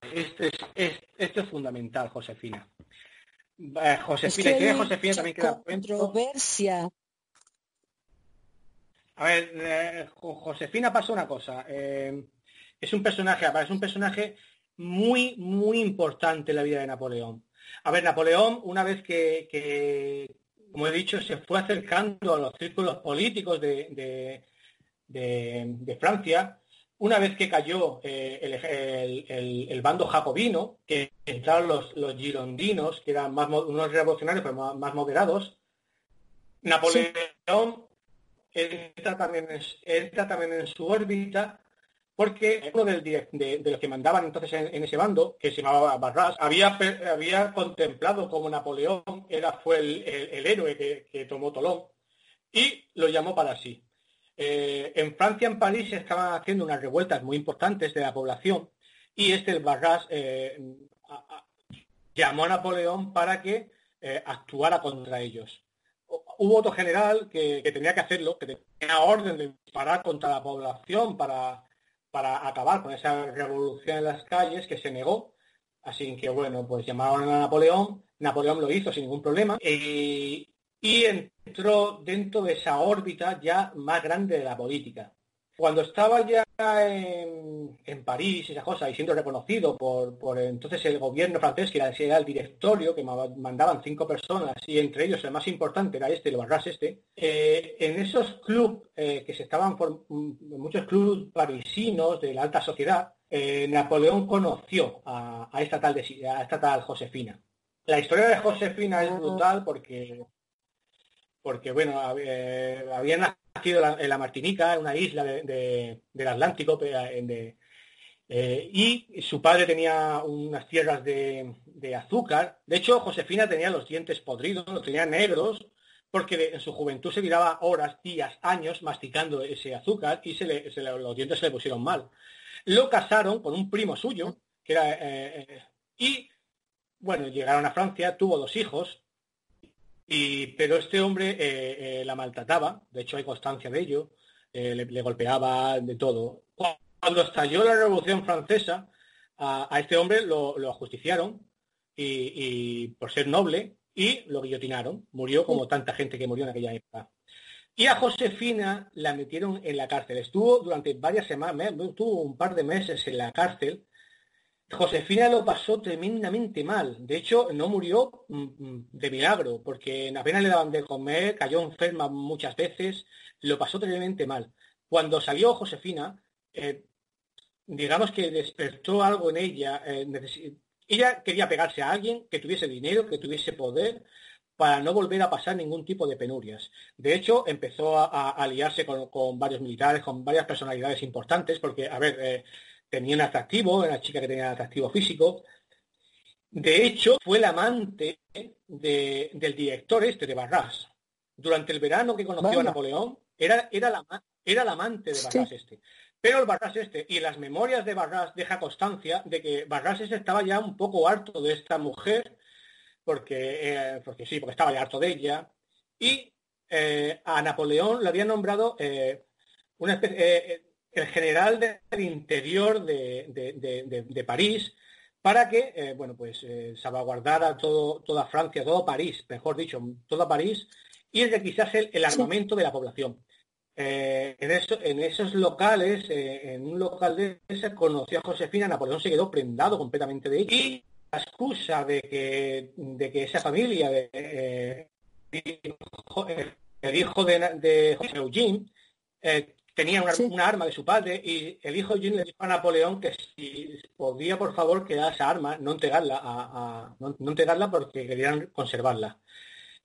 Este es, esto es fundamental, Josefina. Josefina, es que Josefina también queda controversia a ver, eh, Josefina pasa una cosa. Eh, es un personaje, es un personaje muy, muy importante en la vida de Napoleón. A ver, Napoleón, una vez que, como he dicho, se fue acercando a los círculos políticos de, Francia, una vez que cayó eh, el, bando jacobino, que entraron los, los girondinos, que eran más, unos revolucionarios pero más, moderados, Napoleón entra también, entra también en su órbita porque uno de, los que mandaban entonces en, ese bando, que se llamaba Barras, había, había contemplado como Napoleón era, fue el, héroe que, tomó Tolón y lo llamó para sí. Eh, en Francia, en París, se estaban haciendo unas revueltas muy importantes de la población y este, Barras, eh, llamó a Napoleón para que eh, actuara contra ellos hubo otro general que, tenía que hacerlo, que tenía orden de disparar contra la población para, para acabar con esa revolución en las calles, que se negó. Así que bueno, pues llamaron a Napoleón, Napoleón lo hizo sin ningún problema y, y entró dentro de esa órbita ya más grande de la política. Cuando estaba ya en, en París, esa cosa, y siendo reconocido por, por entonces el gobierno francés, que era, el directorio, que mandaban cinco personas, y entre ellos el más importante era este, el Barras este, eh, en esos clubes eh, que se estaban, por, muchos clubes parisinos de la alta sociedad, eh, Napoleón conoció a, esta tal a esta tal Josefina. La historia de Josefina es brutal porque porque bueno, había nacido en la Martinica, una isla del Atlántico, eh, y su padre tenía unas tierras de, azúcar. De hecho, Josefina tenía los dientes podridos, los tenía negros, porque en su juventud se tiraba horas, días, años masticando ese azúcar y se los dientes se le pusieron mal. Lo casaron con un primo suyo. Eh, eh, y, bueno, llegaron a Francia, tuvo dos hijos, y, pero este hombre eh, eh, la maltrataba, de hecho hay constancia de ello, eh, le, golpeaba de todo. Cuando estalló la Revolución Francesa, a, este hombre lo, lo ajusticiaron y, por ser noble y lo guillotinaron. Murió como tanta gente que murió en aquella época. Y a Josefina la metieron en la cárcel. Estuvo durante varias semanas, estuvo un par de meses en la cárcel Josefina lo pasó tremendamente mal. De hecho, no murió mm, mm, de milagro, porque apenas le daban de comer, cayó enferma muchas veces, lo pasó tremendamente mal. Cuando salió Josefina, eh, digamos que despertó algo en ella. Eh, ella quería pegarse a alguien que tuviese dinero, que tuviese poder, para no volver a pasar ningún tipo de penurias. De hecho, empezó a, aliarse con, varios militares, con varias personalidades importantes, porque, a ver, eh, tenía un atractivo, una chica que tenía un atractivo físico. De hecho, fue el amante del director este de Barras. Durante el verano que conoció a Napoleón, era, era, la, era el amante de Barras este. Pero el Barras este, y las memorias de Barras deja constancia de que Barras este estaba ya un poco harto de esta mujer, porque, eh, porque sí, porque estaba ya harto de ella, y eh, a Napoleón le había nombrado eh, una especie, el general del interior de, París, para que, bueno, pues salvaguardara todo, toda Francia, todo París, mejor dicho, toda París, y requisase el, el armamento de la población. Eh, en, esos locales, eh, en un local de ese, conoció a Josefina, Napoleón se quedó prendado completamente de ella. Y la excusa de que, de que esa familia, de, eh, el hijo de, de José Eugene, tenía una, arma de su padre y el hijo Eugene le dijo a Napoleón que si podía por favor quedar esa arma, no entregarla, a, no, no entregarla porque querían conservarla.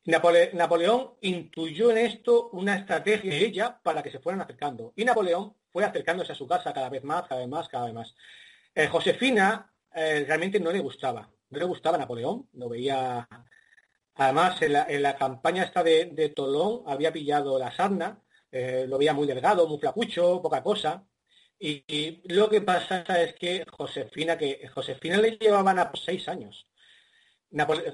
Napoleón intuyó en esto una estrategia de ella para que se fueran acercando. Y Napoleón fue acercándose a su casa cada vez más, cada vez más, cada vez más. Eh, Josefina eh, realmente no le gustaba. No le gustaba Napoleón. Lo veía. Además, en la, campaña esta de, Tolón había pillado la sarna. Eh, lo veía muy delgado, muy flacucho, poca cosa. Y, lo que pasa es que Josefina, que Josefina le llevaban a seis años.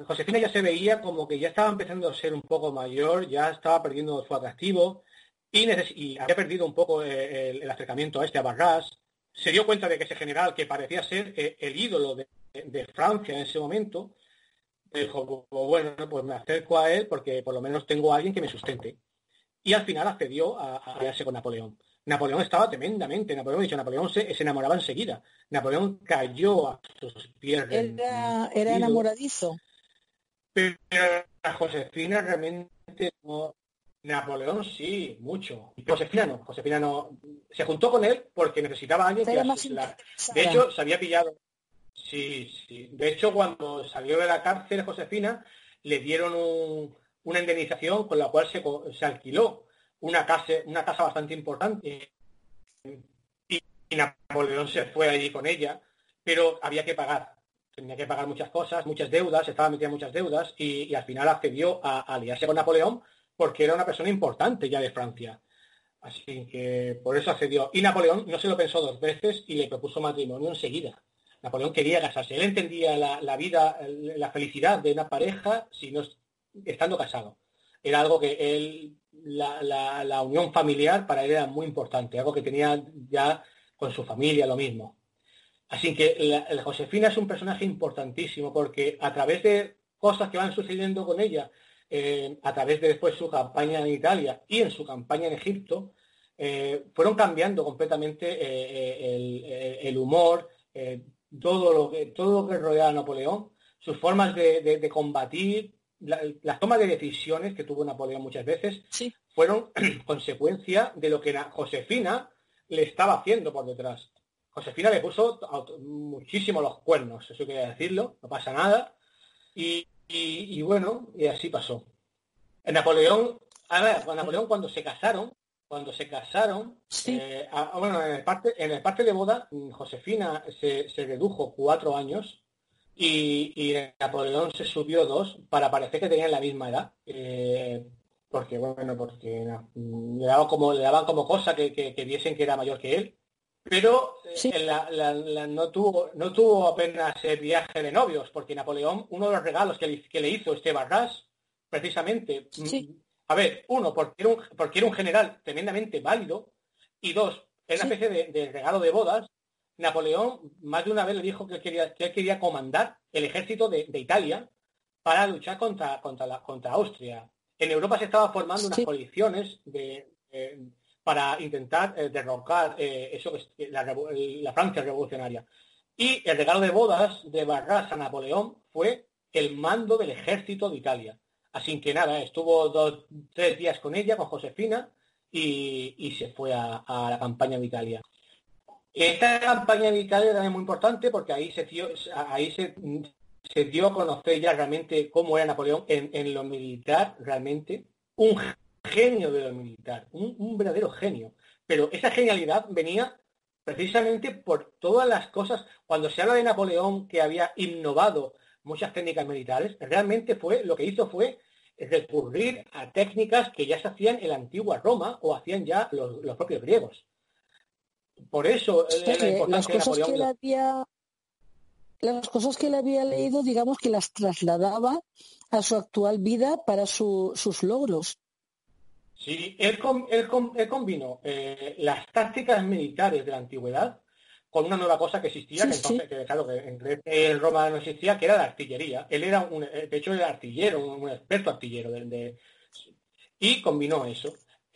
Josefina ya se veía como que ya estaba empezando a ser un poco mayor, ya estaba perdiendo su atractivo y, había perdido un poco eh, el, acercamiento a este a Barras. Se dio cuenta de que ese general, que parecía ser eh, el ídolo de, Francia en ese momento, dijo, bueno, pues me acerco a él porque por lo menos tengo a alguien que me sustente. Y al final accedió a, a con Napoleón. Napoleón estaba tremendamente, Napoleón, dicho, Napoleón se, enamoraba enseguida. Napoleón cayó a sus pies. Era, era enamoradizo. Pero a Josefina realmente no. Napoleón sí, mucho. Josefina no. Josefina no. Se juntó con él porque necesitaba a alguien que la... De hecho, se había pillado. Sí, sí. De hecho, cuando salió de la cárcel Josefina, le dieron una indemnización con la cual se, se alquiló una casa, una casa bastante importante y, Napoleón se fue allí con ella, pero había que pagar. Tenía que pagar muchas cosas, muchas deudas, estaba metida en muchas deudas y, al final accedió a, aliarse con Napoleón porque era una persona importante ya de Francia. Así que por eso accedió. Y Napoleón no se lo pensó dos veces y le propuso matrimonio enseguida. Napoleón quería casarse. Él entendía la, la vida, la felicidad de una pareja si no estando casado. Era algo que él la, unión familiar para él era muy importante, algo que tenía ya con su familia, lo mismo. Así que la, Josefina es un personaje importantísimo porque a través de cosas que van sucediendo con ella, eh, a través de después su campaña en Italia y en su campaña en Egipto, eh, fueron cambiando completamente eh, el, humor, todo, lo que, todo lo que rodea a Napoleón, sus formas de combatir, las tomas de decisiones que tuvo Napoleón muchas veces fueron consecuencia de lo que Josefina le estaba haciendo por detrás. Josefina le puso muchísimo los cuernos, eso quería decirlo, no pasa nada. Y, bueno, y así pasó. En Napoleón, a ver, con Napoleón cuando se casaron, cuando se casaron, eh, bueno, en el, parte, en el parte de boda, Josefina se, se redujo cuatro años y, Napoleón se subió dos para parecer que tenían la misma edad. Eh, porque, bueno, porque le, daban como, le daban como cosa que, que, viesen que era mayor que él. Pero eh, no, tuvo, no tuvo apenas el viaje de novios, porque Napoleón, uno de los regalos que le, hizo este Barras, precisamente, mm, a ver, uno, porque era, un, porque era un general tremendamente válido, y dos, era una especie de regalo de bodas Napoleón más de una vez le dijo que quería, que quería comandar el ejército de, Italia para luchar contra, contra, la, contra Austria. En Europa se estaban formando unas coaliciones para intentar eh, derrocar eh, eso la, la, Francia revolucionaria. Y el regalo de bodas de Barras a Napoleón fue el mando del ejército de Italia. Así que nada, estuvo dos, tres días con ella, con Josefina, y, se fue a, a la campaña de Italia. Esta campaña de Italia era muy importante porque ahí se dio a conocer ya realmente cómo era Napoleón en, lo militar, realmente, un genio de lo militar, un, verdadero genio. Pero esa genialidad venía precisamente por todas las cosas, cuando se habla de Napoleón que había innovado muchas técnicas militares, realmente fue, lo que hizo fue recurrir a técnicas que ya se hacían en la antigua Roma o hacían ya los, propios griegos. Por eso las cosas que él había las cosas que él había leído, digamos que las trasladaba a su actual vida para sus logros. Sí, él, combinó eh, las tácticas militares de la antigüedad con una nueva cosa que existía, que entonces, que, claro, que en, Roma no existía, que era la artillería. Él era un, eh, de hecho, era artillero, un, experto artillero. De, y combinó eso.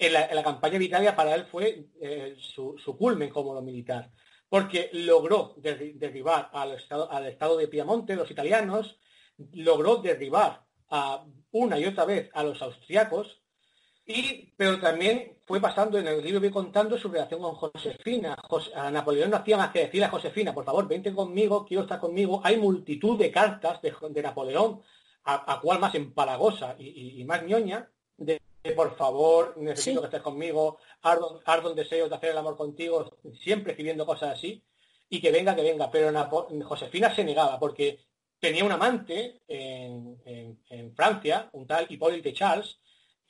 La, campaña de Italia para él fue eh, su, culmen como lo militar, porque logró derribar al estado, de Piamonte, los italianos, logró derribar una y otra vez a los austriacos, y, pero también fue pasando en el libro voy contando su relación con Josefina. a Napoleón no hacía más que decirle a Josefina, por favor, vente conmigo, quiero estar conmigo. Hay multitud de cartas de, Napoleón, a, cual más empalagosa y, más ñoña, por favor, necesito que estés conmigo, ardo, ardo deseo de hacer el amor contigo, siempre escribiendo cosas así, y que venga, que venga. Pero Josefina se negaba porque tenía un amante en, en Francia, un tal Hipólite Charles,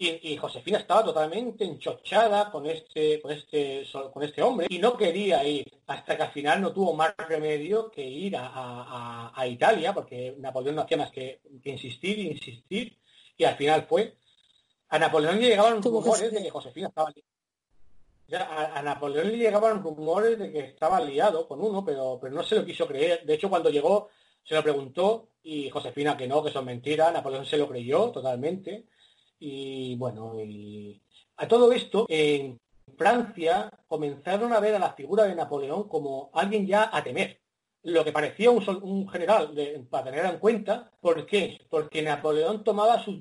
y, Josefina estaba totalmente enchochada con este, con este, con este hombre y no quería ir hasta que al final no tuvo más remedio que ir a, Italia, porque Napoleón no hacía más que, insistir insistir, y al final fue. A Napoleón le llegaban rumores de que Josefina estaba a, a, Napoleón le llegaban rumores de que estaba liado con uno, pero, pero no se lo quiso creer. De hecho, cuando llegó, se lo preguntó y Josefina que no, que son mentiras. Napoleón se lo creyó totalmente. Y bueno, a todo esto, en Francia comenzaron a ver a la figura de Napoleón como alguien ya a temer. Lo que parecía un, general para tener en cuenta. ¿Por qué? Porque Napoleón tomaba sus,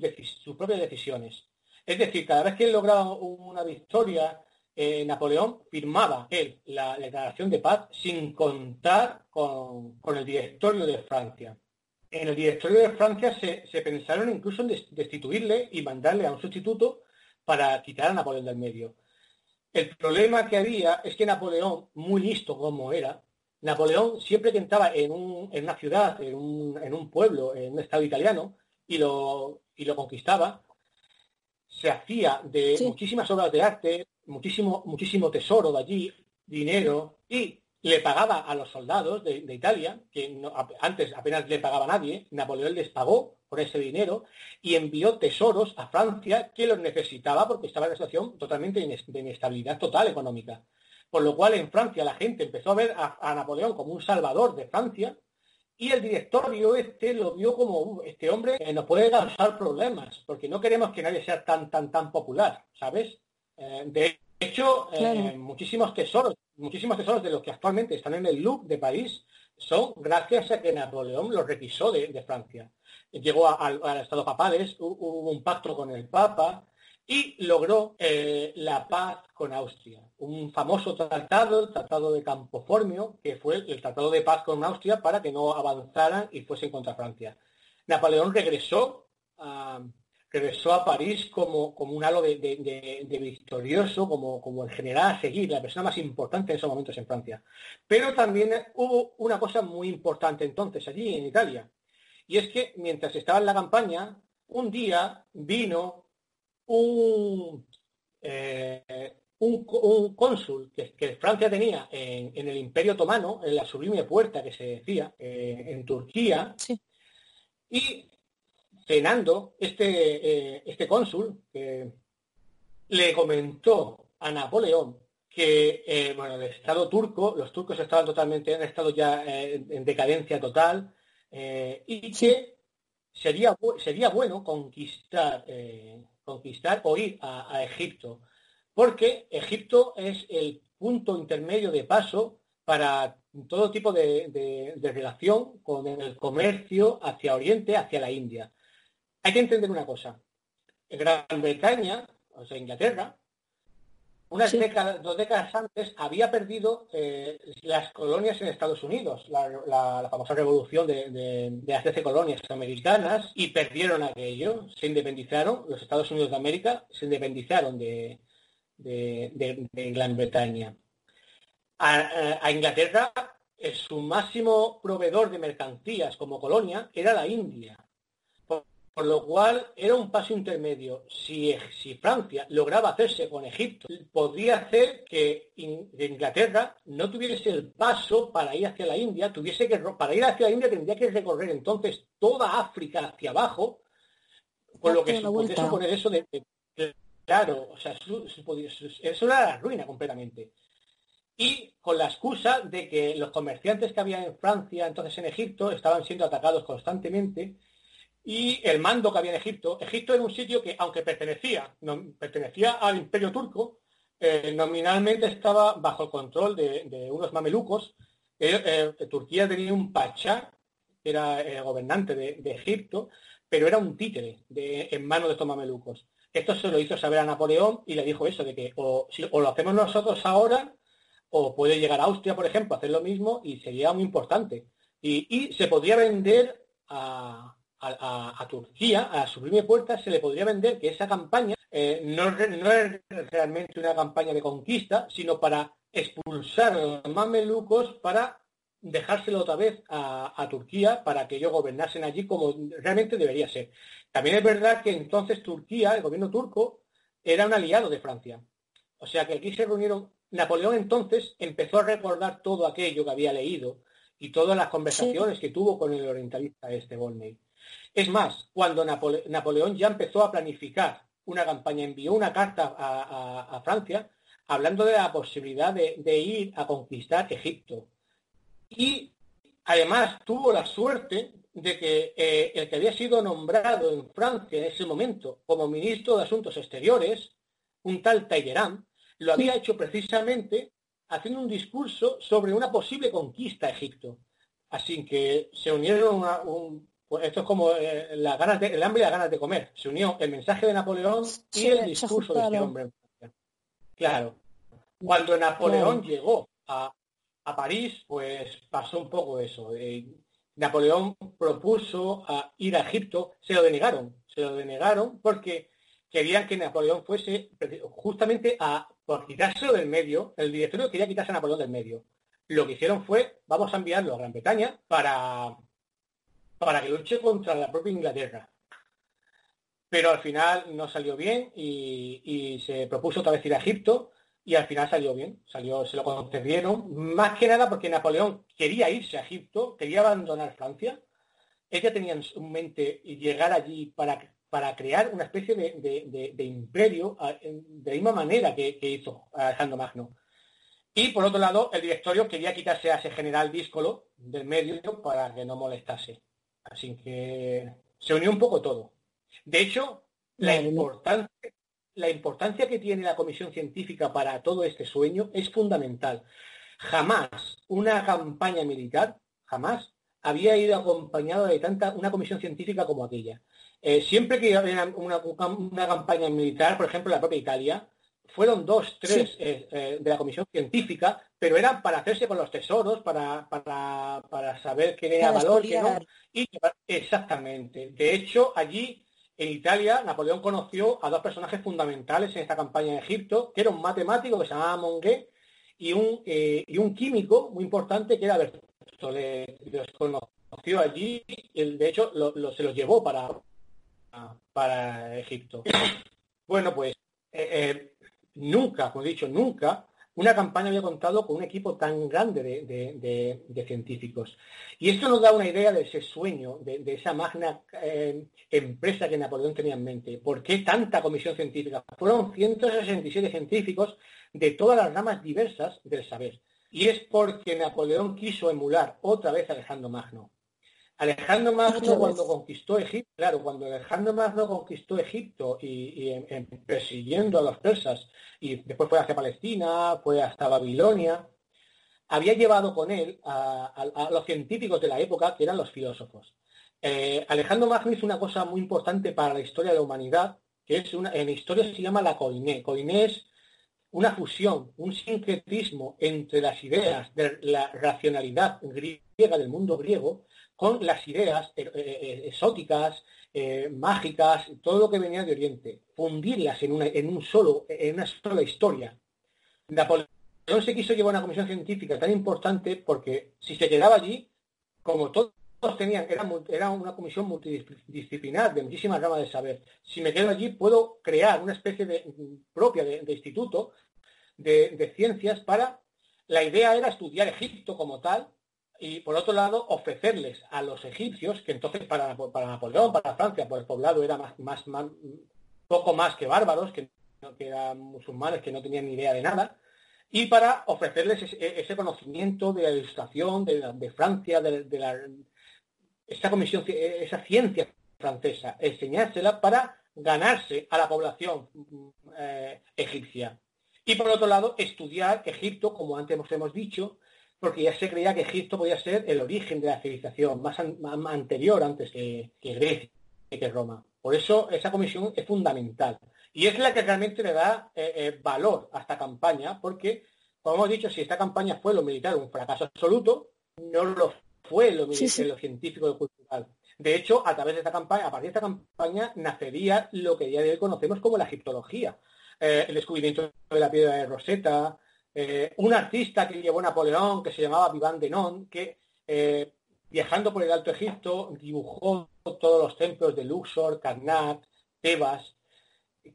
propias decisiones. Es decir, cada vez que él lograba una victoria, eh, Napoleón firmaba él la declaración de paz sin contar con el directorio de Francia en el directorio de Francia se, pensaron incluso en destituirle y mandarle a un sustituto para quitar a Napoleón del medio. El problema que había es que Napoleón, muy listo como era, Napoleón siempre que entraba en, una ciudad, en un, pueblo, en un estado italiano, y lo, lo conquistaba, se hacía de muchísimas obras de arte, muchísimo, muchísimo tesoro de allí, dinero, y le pagaba a los soldados de, Italia, que antes apenas le pagaba a nadie, Napoleón les pagó por ese dinero y envió tesoros a Francia que los necesitaba porque estaba en una situación totalmente de inestabilidad total económica. Por lo cual en Francia la gente empezó a ver a, Napoleón como un salvador de Francia y el directorio este lo vio como este hombre que nos puede causar problemas porque no queremos que nadie sea tan tan tan popular, ¿sabes? Eh, de hecho, eh, muchísimos tesoros muchísimos tesoros de los que actualmente están en el Louvre de París son gracias a que Napoleón los requisó de, Francia. Llegó al Estado papales, hubo un pacto con el Papa y logró eh, la paz con Austria. Un famoso tratado, el Tratado de Campoformio, que fue el Tratado de Paz con Austria para que no avanzaran y fuesen contra Francia. Napoleón regresó a, regresó a París como, como un halo de, victorioso, como, como el general a seguir, la persona más importante en esos momentos en Francia. Pero también hubo una cosa muy importante entonces allí en Italia, y es que mientras estaba en la campaña, un día vino un, eh, un, cónsul que, Francia tenía en, el Imperio Otomano, en la sublime puerta que se decía, eh, en Turquía, y cenando, este, eh, este cónsul le comentó a Napoleón que bueno, el Estado turco, los turcos estaban totalmente en estado ya en decadencia total y que sería, sería bueno conquistar, conquistar o ir a, Egipto, porque Egipto es el punto intermedio de paso para todo tipo de, de relación con el comercio hacia Oriente, hacia la India. Hay que entender una cosa. Gran Bretaña, o sea, Inglaterra, unas décadas, dos décadas antes, había perdido eh, las colonias en Estados Unidos, la, famosa revolución de, las 13 colonias americanas, y perdieron aquello, se independizaron, los Estados Unidos de América se independizaron de, Gran Bretaña. A, Inglaterra, su máximo proveedor de mercancías como colonia era la India. Por lo cual era un paso intermedio. Si, si, Francia lograba hacerse con Egipto, podría hacer que Inglaterra no tuviese el paso para ir hacia la India, tuviese que para ir hacia la India tendría que recorrer entonces toda África hacia abajo, con lo que podría suponer eso de, claro, o sea, eso era la ruina completamente. Y con la excusa de que los comerciantes que había en Francia, entonces en Egipto, estaban siendo atacados constantemente y el mando que había en Egipto. Egipto era un sitio que, aunque pertenecía, pertenecía al imperio turco, eh, nominalmente estaba bajo el control de, unos mamelucos. Eh, eh, Turquía tenía un pachá, era gobernante de, Egipto, pero era un títere en manos de estos mamelucos. Esto se lo hizo saber a Napoleón y le dijo eso, de que o, o lo hacemos nosotros ahora, o puede llegar a Austria, por ejemplo, a hacer lo mismo y sería muy importante. y se podría vender a, a, Turquía, a su primera puerta, se le podría vender que esa campaña eh, no, es realmente una campaña de conquista, sino para expulsar a los mamelucos para dejárselo otra vez a, Turquía para que ellos gobernasen allí como realmente debería ser. También es verdad que entonces Turquía, el gobierno turco, era un aliado de Francia. O sea que aquí se reunieron. Napoleón entonces empezó a recordar todo aquello que había leído y todas las conversaciones que tuvo con el orientalista este Volney. Es más, cuando Napoleón ya empezó a planificar una campaña, envió una carta a, Francia hablando de la posibilidad de, ir a conquistar Egipto. Y además tuvo la suerte de que eh, el que había sido nombrado en Francia en ese momento como ministro de Asuntos Exteriores, un tal Talleyrand, lo había hecho precisamente haciendo un discurso sobre una posible conquista a Egipto. Así que se unieron un, pues esto es como eh, ganas el hambre y las ganas de comer. Se unió el mensaje de Napoleón y el discurso de este hombre. Claro. Cuando Napoleón llegó a, París, pues pasó un poco eso. Eh, Napoleón propuso a ir a Egipto, se lo denegaron. Se lo denegaron porque querían que Napoleón fuese justamente a, por quitárselo del medio, el directorio quería quitarse a Napoleón del medio. Lo que hicieron fue, vamos a enviarlo a Gran Bretaña para, para que luche contra la propia Inglaterra. Pero al final no salió bien y, se propuso otra vez ir a Egipto y al final salió bien, salió, se lo concedieron, más que nada porque Napoleón quería irse a Egipto, quería abandonar Francia. Ella tenía en mente llegar allí para, para crear una especie de, imperio de la misma manera que, que hizo Alejandro Magno. Y por otro lado, el directorio quería quitarse a ese general díscolo del medio para que no molestase. Así que se unió un poco todo. De hecho, la importancia, la importancia que tiene la comisión científica para todo este sueño es fundamental. Jamás una campaña militar, jamás, había ido acompañada de tanta una comisión científica como aquella. Eh, siempre que había una, una, campaña militar, por ejemplo, la propia Italia, fueron dos, tres eh, eh, de la comisión científica, pero eran para hacerse con los tesoros, para, para, saber qué era valor, qué no. Y, exactamente. De hecho, allí en Italia, Napoleón conoció a dos personajes fundamentales en esta campaña en Egipto, que era un matemático que se llamaba Mongué y un, eh, y un químico muy importante que era Bertollet. Los conoció allí, y de hecho se los llevó para, para Egipto. Bueno, pues nunca, como he dicho, nunca una campaña había contado con un equipo tan grande de, científicos. Y esto nos da una idea de ese sueño, de, esa magna eh, empresa que Napoleón tenía en mente. ¿Por qué tanta comisión científica? Fueron 167 científicos de todas las ramas diversas del saber. Y es porque Napoleón quiso emular otra vez a Alejandro Magno. Alejandro Magno cuando conquistó Egipto, claro, cuando Alejandro Magno conquistó Egipto y, persiguiendo a los persas y después fue hacia Palestina, fue hasta Babilonia, había llevado con él a, los científicos de la época, que eran los filósofos. Eh, Alejandro Magno hizo una cosa muy importante para la historia de la humanidad, que es una, en historia se llama la coiné. Coiné es una fusión, un sincretismo entre las ideas de la racionalidad griega del mundo griego con las ideas eh, eh, exóticas, eh, mágicas, todo lo que venía de Oriente, fundirlas en una, en un solo, en una sola historia. Napoleón se quiso llevar una comisión científica tan importante porque si se quedaba allí, como todos tenían, era, era una comisión multidisciplinar de muchísimas ramas de saber. Si me quedo allí, puedo crear una especie de propia de, instituto de, de ciencias para. La idea era estudiar Egipto como tal, y por otro lado ofrecerles a los egipcios, que entonces para, para Napoleón, para Francia, por el poblado era más, poco más que bárbaros, que, eran musulmanes que no tenían ni idea de nada, y para ofrecerles ese, conocimiento de la ilustración de, Francia, de, la, esa comisión, esa ciencia francesa, enseñársela para ganarse a la población eh, egipcia. Y por otro lado, estudiar Egipto, como antes hemos dicho, porque ya se creía que Egipto podía ser el origen de la civilización, más, anterior antes que, Grecia y que Roma. Por eso esa comisión es fundamental. Y es la que realmente le da eh, eh, valor a esta campaña, porque, como hemos dicho, si esta campaña fue lo militar un fracaso absoluto, no lo fue lo, militar, lo científico y cultural. De hecho, a través de esta campaña, a partir de esta campaña, nacería lo que ya de hoy conocemos como la egiptología. Eh, el descubrimiento de la piedra de Rosetta, eh, un artista que llevó Napoleón, que se llamaba Vivant Denon, que eh, viajando por el Alto Egipto dibujó todos los templos de Luxor, Karnak, Tebas,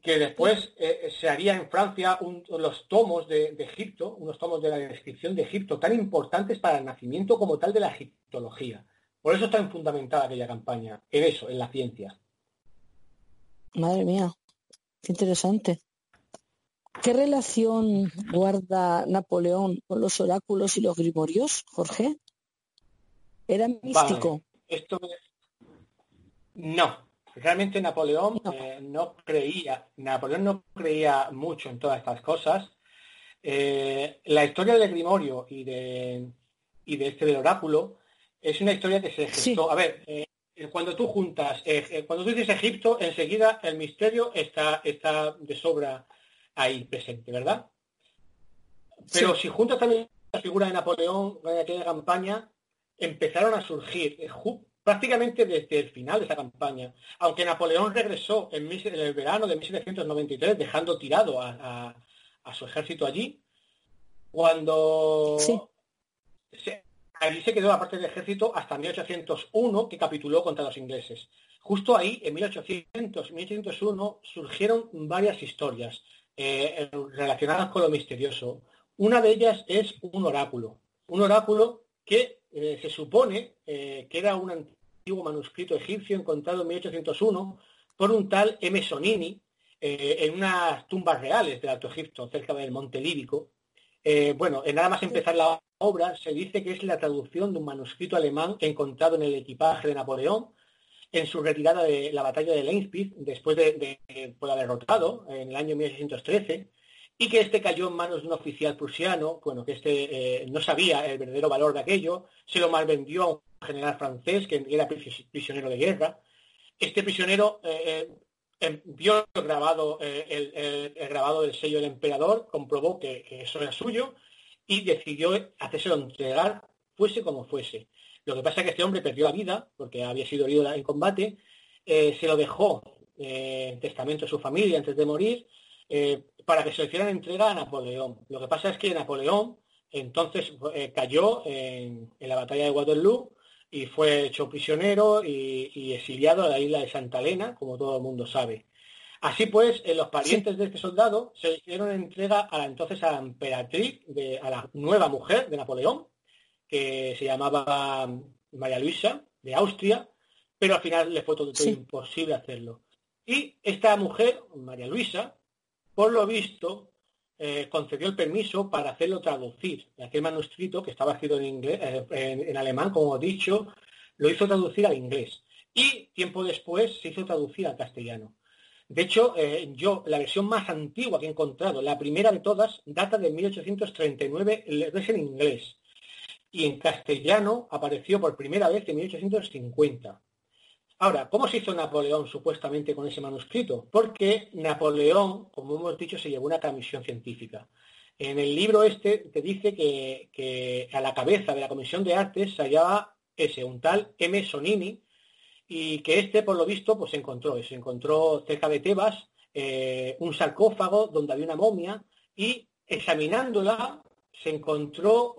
que después eh, se haría en Francia los tomos de, Egipto, unos tomos de la descripción de Egipto, tan importantes para el nacimiento como tal de la egiptología. Por eso está fundamentada aquella campaña, en eso, en la ciencia. Madre mía, qué interesante. ¿Qué relación guarda Napoleón con los oráculos y los grimorios, Jorge? ¿Era místico? esto No, realmente Napoleón eh, no. creía, Napoleón no creía mucho en todas estas cosas. Eh, la historia del grimorio y de, y de este del oráculo es una historia que se gestó. A ver, eh, cuando tú juntas, cuando tú dices Egipto, enseguida el misterio está, está de sobra ahí presente, ¿verdad? Pero si juntas también la figura de Napoleón en aquella campaña, empezaron a surgir eh, prácticamente desde el final de esa campaña. Aunque Napoleón regresó en, el verano de 1793, dejando tirado a, su ejército allí, cuando allí se quedó la parte del ejército hasta 1801, que capituló contra los ingleses. Justo ahí, en 1800 1801, surgieron varias historias. Eh, relacionadas con lo misterioso. Una de ellas es un oráculo, un oráculo que eh, se supone eh, que era un antiguo manuscrito egipcio encontrado en 1801 por un tal M. Sonini en unas tumbas reales del Alto Egipto, cerca del Monte Líbico. bueno, en nada más empezar la obra, se dice que es la traducción de un manuscrito alemán encontrado en el equipaje de Napoleón en su retirada de la batalla de Leipzig, después de, de, haber derrotado en el año 1613, y que este cayó en manos de un oficial prusiano, bueno, que este eh, no sabía el verdadero valor de aquello, se lo malvendió a un general francés que era prisionero de guerra. Este prisionero eh, eh, vio el grabado, el, grabado del sello del emperador, comprobó que, que, eso era suyo y decidió hacérselo entregar, fuese como fuese. Lo que pasa es que este hombre perdió la vida porque había sido herido en combate, eh, se lo dejó eh, en testamento a su familia antes de morir eh, para que se le hicieran entrega a Napoleón. Lo que pasa es que Napoleón entonces cayó en, la batalla de Waterloo y fue hecho prisionero y, exiliado a la isla de Santa Elena, como todo el mundo sabe. Así pues, los parientes de este soldado se hicieron entrega a la entonces a la emperatriz, de, a la nueva mujer de Napoleón, que se llamaba María Luisa, de Austria, pero al final le fue todo, imposible hacerlo. Y esta mujer, María Luisa, por lo visto, eh, concedió el permiso para hacerlo traducir. Aquel manuscrito, que estaba escrito en, inglés, eh, en, alemán, como he dicho, lo hizo traducir al inglés. Y tiempo después se hizo traducir al castellano. De hecho, eh, yo, la versión más antigua que he encontrado, la primera de todas, data de 1839, es en inglés y en castellano apareció por primera vez en 1850. Ahora, ¿cómo se hizo Napoleón supuestamente con ese manuscrito? Porque Napoleón, como hemos dicho, se llevó una comisión científica. En el libro este te dice que, a la cabeza de la Comisión de Artes se hallaba ese, un tal M. Sonini, y que este, por lo visto, pues se encontró, se encontró cerca de Tebas eh, un sarcófago donde había una momia y examinándola se encontró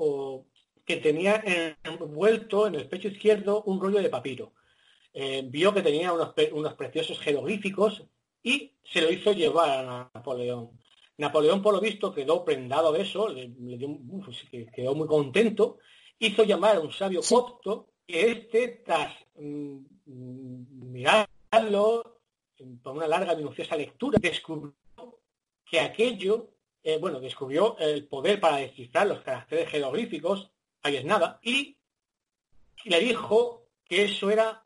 que tenía envuelto en el pecho izquierdo un rollo de papiro. Eh, vio que tenía unos, unos preciosos jeroglíficos y se lo hizo llevar a Napoleón. Napoleón, por lo visto, quedó prendado de eso, le, quedó muy contento, hizo llamar a un sabio copto, que este, tras mm, mirarlo por una larga, minuciosa lectura, descubrió que aquello, eh, bueno, descubrió el poder para descifrar los caracteres jeroglíficos, nada, y le dijo que eso era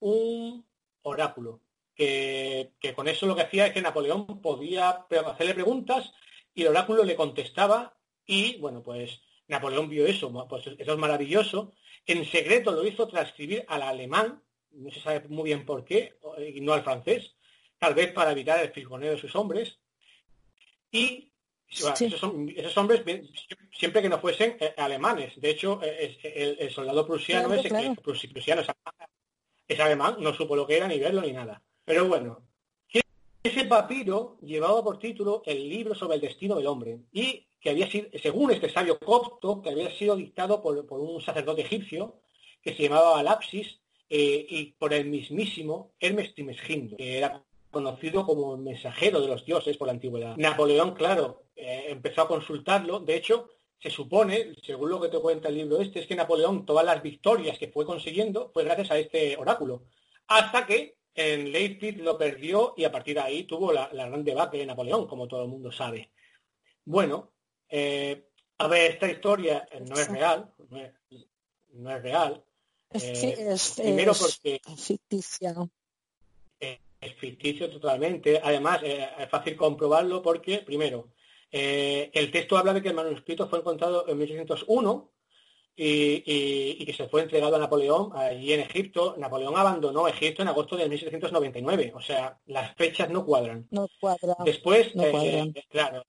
un oráculo, que, con eso lo que hacía es que Napoleón podía hacerle preguntas y el oráculo le contestaba y, bueno, pues Napoleón vio eso, pues eso es maravilloso. En secreto lo hizo transcribir al alemán, no se sabe muy bien por qué, y no al francés, tal vez para evitar el fisgoneo de sus hombres. Y esos, hombres, siempre que no fuesen eh, alemanes. De hecho, eh, el, soldado prusiano, ese, Que, prusiano es alemán, no supo lo que era, ni verlo, ni nada. Pero bueno, ese papiro llevaba por título el libro sobre el destino del hombre y que había sido, según este sabio copto, que había sido dictado por, un sacerdote egipcio que se llamaba Alapsis eh, y por el mismísimo Hermes Trismegisto, que era conocido como mensajero de los dioses por la antigüedad. Napoleón, claro, eh, empezó a consultarlo. De hecho, se supone, según lo que te cuenta el libro este, es que Napoleón, todas las victorias que fue consiguiendo, fue gracias a este oráculo. Hasta que en Leipzig lo perdió y a partir de ahí tuvo la, gran debate de Napoleón, como todo el mundo sabe. Bueno, eh, a ver, esta historia no es real, no es, real. es, eh, primero porque ficticio. Es ficticio totalmente. Además, eh, es fácil comprobarlo porque, primero, el texto habla de que el manuscrito fue encontrado en 1801 y, que se fue entregado a Napoleón allí en Egipto. Napoleón abandonó Egipto en agosto de 1799, o sea, las fechas no cuadran. No cuadran. Después, eh, claro,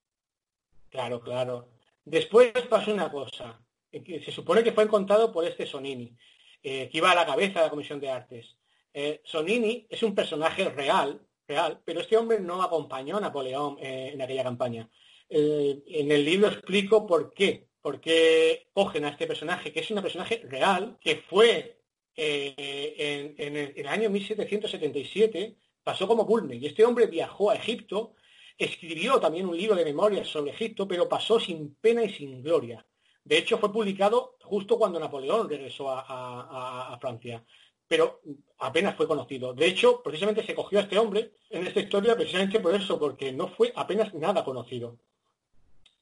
claro, claro. Después pasó una cosa, que se supone que fue encontrado por este Sonini, eh, que iba a la cabeza de la Comisión de Artes. Eh, Sonini es un personaje real, real, pero este hombre no acompañó a Napoleón en aquella campaña. en el libro explico por qué porque cogen a este personaje, que es un personaje real, que fue eh, en, el, año 1777, pasó como Bulne, y este hombre viajó a Egipto, escribió también un libro de memorias sobre Egipto, pero pasó sin pena y sin gloria. De hecho, fue publicado justo cuando Napoleón regresó a, Francia, pero apenas fue conocido. De hecho, precisamente se cogió a este hombre en esta historia precisamente por eso, porque no fue apenas nada conocido.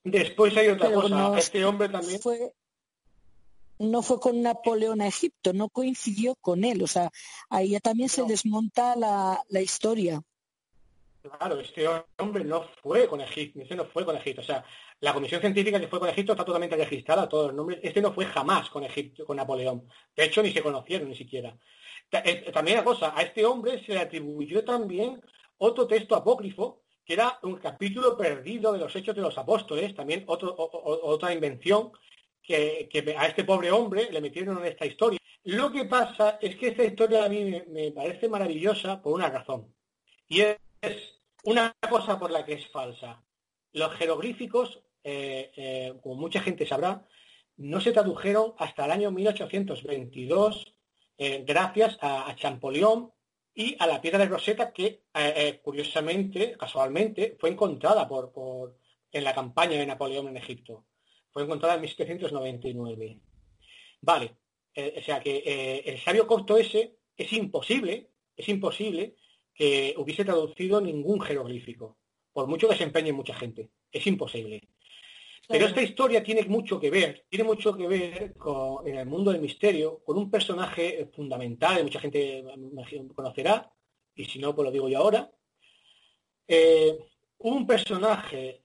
Después hay otra cosa. este hombre también. Fue, no fue con Napoleón a Egipto, no coincidió con él. O sea, ahí ya también se desmonta la, historia. Claro, este hombre no fue con Egipto, este no fue con Egipto. O sea, la comisión científica que fue con Egipto está totalmente registrada, todos los nombres. Este no fue jamás con Egipto, con Napoleón. De hecho, ni se conocieron ni siquiera. Eh, también la cosa, a este hombre se le atribuyó también otro texto apócrifo que era un capítulo perdido de los Hechos de los Apóstoles, también otra invención que, a este pobre hombre le metieron en esta historia. Lo que pasa es que esta historia a mí me, parece maravillosa por una razón. Y es una cosa por la que es falsa. Los jeroglíficos, eh, eh, como mucha gente sabrá, no se tradujeron hasta el año 1822 eh, gracias a, a Champollion y a la piedra de Rosetta que, curiosamente, casualmente, fue encontrada por, en la campaña de Napoleón en Egipto. Fue encontrada en 1799. Vale, o sea que el sabio copto ese es imposible, es imposible que hubiese traducido ningún jeroglífico, por mucho que se empeñe mucha gente. Es imposible. Pero esta historia tiene mucho que ver, tiene mucho que ver con, en el mundo del misterio, con un personaje fundamental, mucha gente conocerá, y si no, pues lo digo yo ahora. Eh, un personaje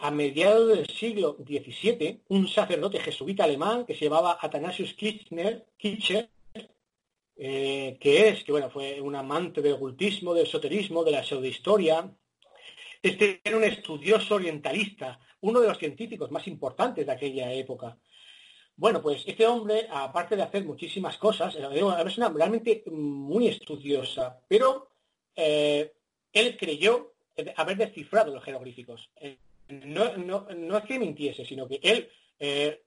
a mediados del siglo XVII, un sacerdote jesuita alemán que se llamaba Athanasius Kirchner, eh, que es, que bueno, fue un amante del ocultismo, del esoterismo, de la pseudohistoria. Este era un estudioso orientalista, uno de los científicos más importantes de aquella época. Bueno, pues este hombre, aparte de hacer muchísimas cosas, era una persona realmente muy estudiosa, pero eh, él creyó haber descifrado los jeroglíficos. Eh, no, no, no, es que mintiese, sino que él eh,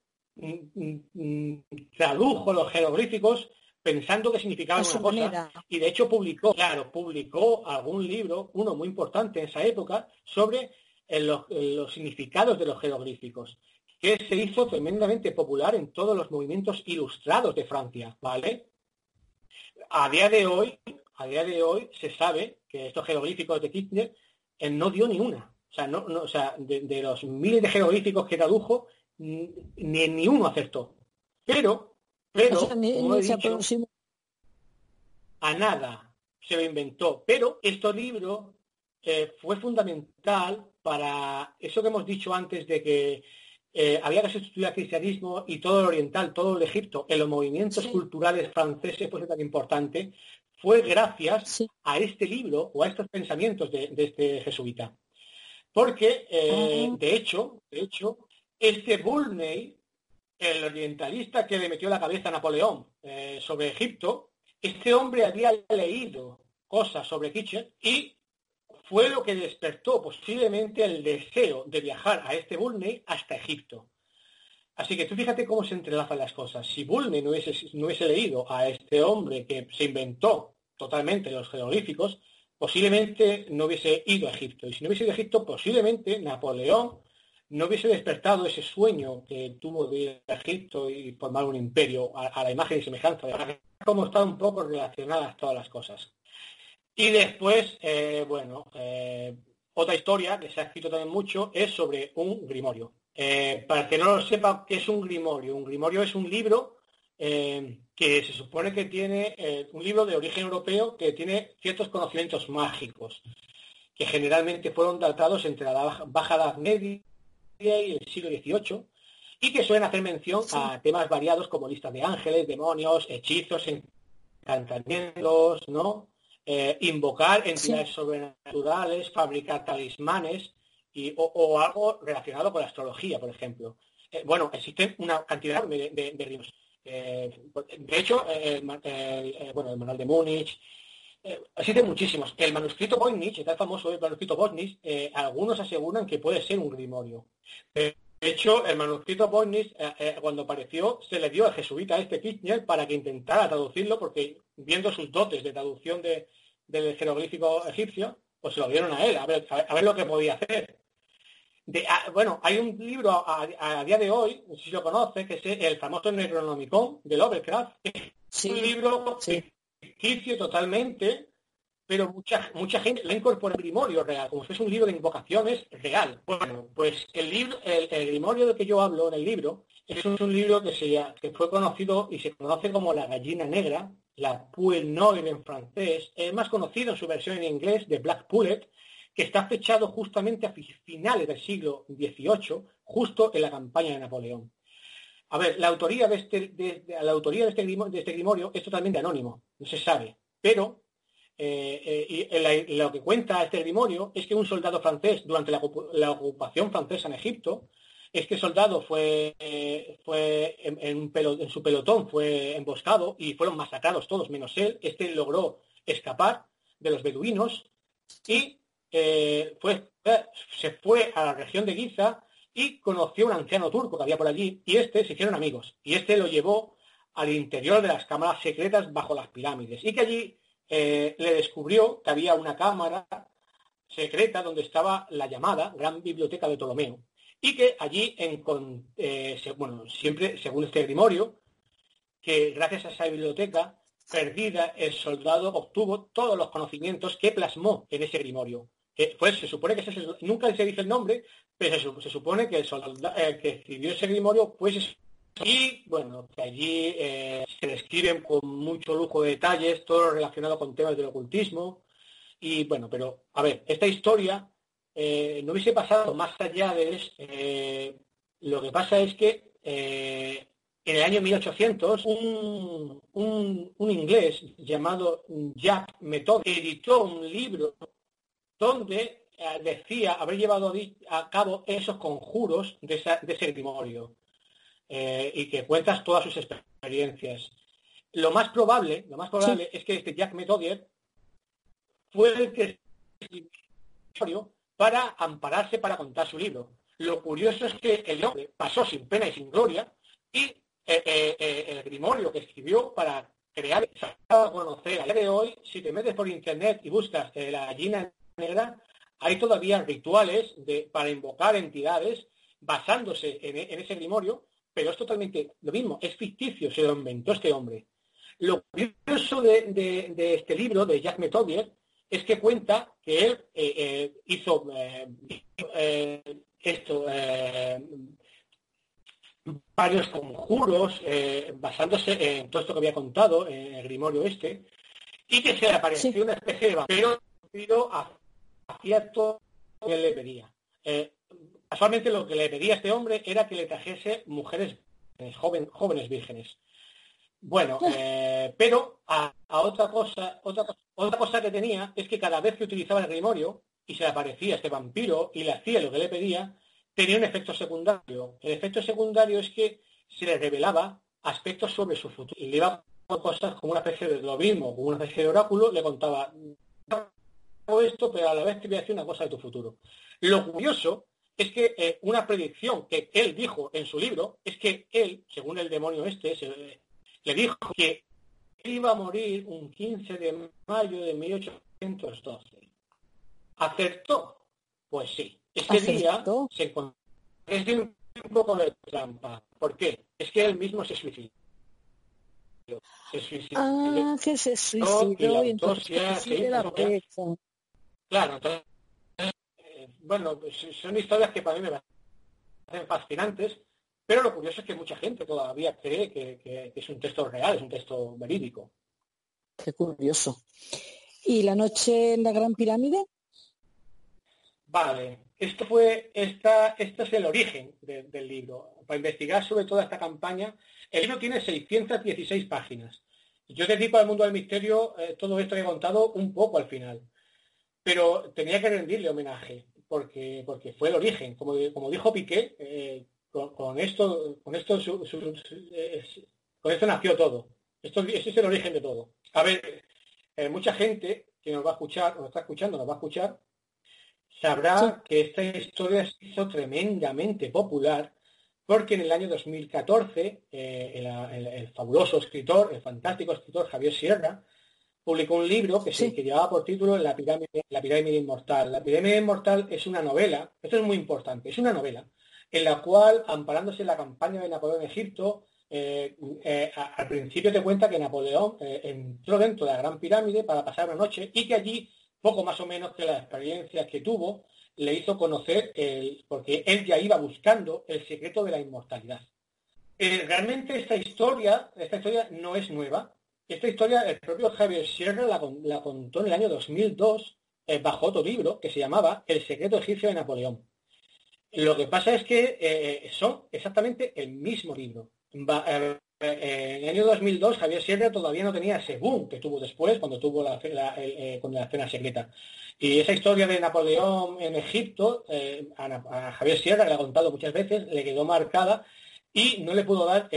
tradujo los jeroglíficos pensando que significaban una cosa y de hecho publicó, claro, publicó algún libro, uno muy importante en esa época, sobre los, los significados de los jeroglíficos que se hizo tremendamente popular en todos los movimientos ilustrados de Francia, ¿vale? A día de hoy, a día de hoy se sabe que estos jeroglíficos de Kirchner él no dio ni una. O sea, no, o sea de, los miles de jeroglíficos que tradujo, ni, ni uno acertó. Pero, pero, a nada se lo inventó. Pero este libro eh, fue fundamental para eso que hemos dicho antes de que eh, había que estudiar cristianismo y todo el oriental, todo el Egipto, en los movimientos culturales franceses, pues tan importante, fue gracias a este libro o a estos pensamientos de, este jesuita. Porque, eh, de hecho, de hecho, este Bulney, el orientalista que le metió la cabeza a Napoleón eh, sobre Egipto, este hombre había leído cosas sobre Kitchen y fue lo que despertó posiblemente el deseo de viajar a este Bulney hasta Egipto. Así que tú fíjate cómo se entrelazan las cosas. Si Bulney no hubiese, no hubiese leído a este hombre que se inventó totalmente los jeroglíficos, posiblemente no hubiese ido a Egipto. Y si no hubiese ido a Egipto, posiblemente Napoleón no hubiese despertado ese sueño que tuvo de ir a Egipto y formar un imperio a, la imagen y semejanza de cómo están un poco relacionadas todas las cosas. Y después, eh, bueno, eh, otra historia que se ha escrito también mucho es sobre un grimorio. Eh, para que no lo sepa, ¿qué es un grimorio? Un grimorio es un libro que se supone que tiene un libro de origen europeo que tiene ciertos conocimientos mágicos, que generalmente fueron datados entre la Baja Edad Media y el siglo XVIII, y que suelen hacer mención a temas variados como listas de ángeles, demonios, hechizos, encantamientos, ¿no? Eh, invocar entidades sobrenaturales, fabricar talismanes y, o, algo relacionado con la astrología, por ejemplo. Eh, bueno, existen una cantidad de, de, eh, de hecho, el, bueno, el manual de Múnich, existen muchísimos. El manuscrito Voynich, el famoso el manuscrito Voynich, algunos aseguran que puede ser un grimorio. De hecho, el manuscrito Voynich, cuando apareció, se le dio al jesuita este Kirchner para que intentara traducirlo, porque viendo sus dotes de traducción de, del jeroglífico egipcio, pues se lo dieron a él, a ver, a ver, lo que podía hacer. De, bueno, hay un libro a, día de hoy, si lo conoce, que es el famoso Necronomicon de Lovecraft. Es un libro egipcio totalmente, pero mucha, mucha gente le incorpora el grimorio real, como si fuese un libro de invocaciones real. Bueno, pues el libro, el, grimorio de que yo hablo en el libro, es un, libro que, se, que fue conocido y se conoce como la gallina negra, la Poule en francés, es más conocido en su versión en inglés de Black Pullet, que está fechado justamente a finales del siglo XVIII, justo en la campaña de Napoleón. A ver, la autoría de este, de, la autoría de este, de este, grimorio es totalmente anónimo, no se sabe, pero eh, eh, lo que cuenta este grimorio es que un soldado francés durante la ocupación francesa en Egipto este soldado fue, fue en, su pelotón fue emboscado y fueron masacrados todos menos él. Este logró escapar de los beduinos y eh, se fue a la región de Giza y conoció a un anciano turco que había por allí y este se hicieron amigos y este lo llevó al interior de las cámaras secretas bajo las pirámides y que allí eh, le descubrió que había una cámara secreta donde estaba la llamada Gran Biblioteca de Ptolomeo y que allí, en, eh, bueno, siempre según este grimorio, que gracias a esa biblioteca perdida, el soldado obtuvo todos los conocimientos que plasmó en ese grimorio. pues se supone que nunca se dice el nombre, pero se, supone que el soldado eh, que escribió ese grimorio, pues y bueno, allí eh, se describen con mucho lujo de detalles, todo lo relacionado con temas del ocultismo. Y bueno, pero a ver, esta historia eh, no hubiese pasado más allá de eso. Eh, lo que pasa es que en el año 1800, un, un, inglés llamado Jack Method editó un libro donde decía haber llevado a cabo esos conjuros de, ese grimorio eh, y que cuentas todas sus experiencias. Lo más probable, lo más probable es que este Jack Methodier fue el que para ampararse para contar su libro. Lo curioso es que el hombre pasó sin pena y sin gloria y eh, eh, el grimorio que escribió para crear, a conocer. A día de hoy, si te metes por internet y buscas la gallina negra, hay todavía rituales de, para invocar entidades basándose en, ese grimorio, pero es totalmente lo mismo, es ficticio, se lo inventó este hombre. Lo curioso de, este libro, de Jack Methodier, es que cuenta que él hizo esto, varios conjuros eh, basándose en todo esto que había contado en el grimorio este y que se le apareció una especie de vampiro hacía todo lo que le pedía. Eh, casualmente lo que le pedía a este hombre era que le trajese mujeres jóvenes vírgenes. Bueno, eh, pero a, otra cosa, otra, otra cosa que tenía es que cada vez que utilizaba el grimorio y se le aparecía este vampiro y le hacía lo que le pedía, tenía un efecto secundario. El efecto secundario es que se le revelaba aspectos sobre su futuro. Y le iba a cosas como una especie de lo mismo, como una especie de oráculo, le contaba esto, pero a la vez te voy a decir una cosa de tu futuro. Lo curioso es que eh, una predicción que él dijo en su libro es que él, según el demonio este, le dijo que iba a morir un 15 de mayo de 1812. ¿Acertó? Pues sí. Este día se encontró, es de un poco de trampa. ¿Por qué? Es que él mismo se suicidó. Se suicidó. Ah, que se suicidó y, entonces se la Claro, entonces, eh, bueno, pues son historias que para mí me parecen fascinantes, pero lo curioso es que mucha gente todavía cree que, que es un texto real, es un texto verídico. Qué curioso. ¿Y la noche en la Gran Pirámide? Vale, esto fue, esta, este es el origen del libro. Para investigar sobre toda esta campaña, el libro tiene 616 páginas. Yo dedico al mundo del misterio eh, todo esto que he contado un poco al final. Pero tenía que rendirle homenaje, porque, porque fue el origen. Como, como dijo Piqué, eh, con, esto, con esto, con esto nació todo. Esto, ese es el origen de todo. A ver, eh, mucha gente que nos va a escuchar, nos está escuchando, nos va a escuchar, sabrá que esta historia se hizo tremendamente popular porque en el año 2014 eh, el, fabuloso escritor, el fantástico escritor Javier Sierra, publicó un libro que, se, llevaba por título la pirámide, la pirámide inmortal. La pirámide inmortal es una novela, esto es muy importante, es una novela en la cual, amparándose en la campaña de Napoleón en Egipto, eh, eh, al principio te cuenta que Napoleón entró dentro de la Gran Pirámide para pasar la noche y que allí poco más o menos que las experiencias que tuvo, le hizo conocer, el, porque él ya iba buscando el secreto de la inmortalidad. Eh, realmente esta historia, esta historia no es nueva. Esta historia el propio Javier Sierra la, contó en el año 2002 eh, bajo otro libro que se llamaba El secreto egipcio de Napoleón. Lo que pasa es que eh, son exactamente el mismo libro. Eh, en el año 2002 Javier Sierra todavía no tenía ese boom que tuvo después cuando tuvo la, eh, la cena secreta. Y esa historia de Napoleón en Egipto, eh, a, Javier Sierra, le ha contado muchas veces, le quedó marcada y no le pudo dar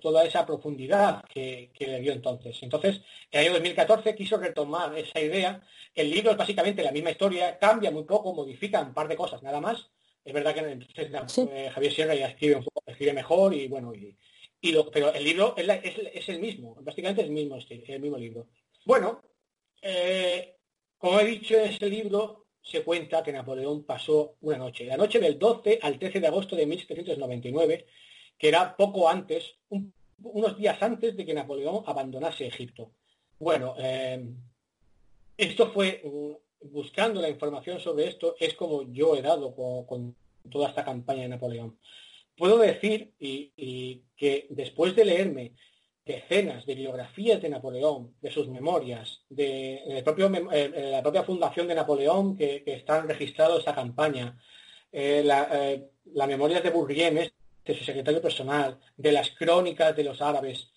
toda esa profundidad que, le dio entonces. Entonces, en el año 2014 quiso retomar esa idea. El libro es básicamente la misma historia, cambia muy poco, modifica un par de cosas nada más, es verdad que Javier Sierra ya escribe, un poco, escribe mejor y bueno, y, lo, pero el libro es, el mismo, básicamente es el mismo, el mismo libro. Bueno, eh, como he dicho en este libro, se cuenta que Napoleón pasó una noche, la noche del 12 al 13 de agosto de 1799, que era poco antes, unos días antes de que Napoleón abandonase Egipto. Bueno, eh, esto fue buscando la información sobre esto es como yo he dado con, toda esta campaña de Napoleón. Puedo decir y, que después de leerme decenas de biografías de Napoleón, de sus memorias, de, propio, eh, la propia fundación de Napoleón que, están registrados esa campaña, eh, la, eh, memorias de Bourrienne, de su secretario personal, de las crónicas de los árabes.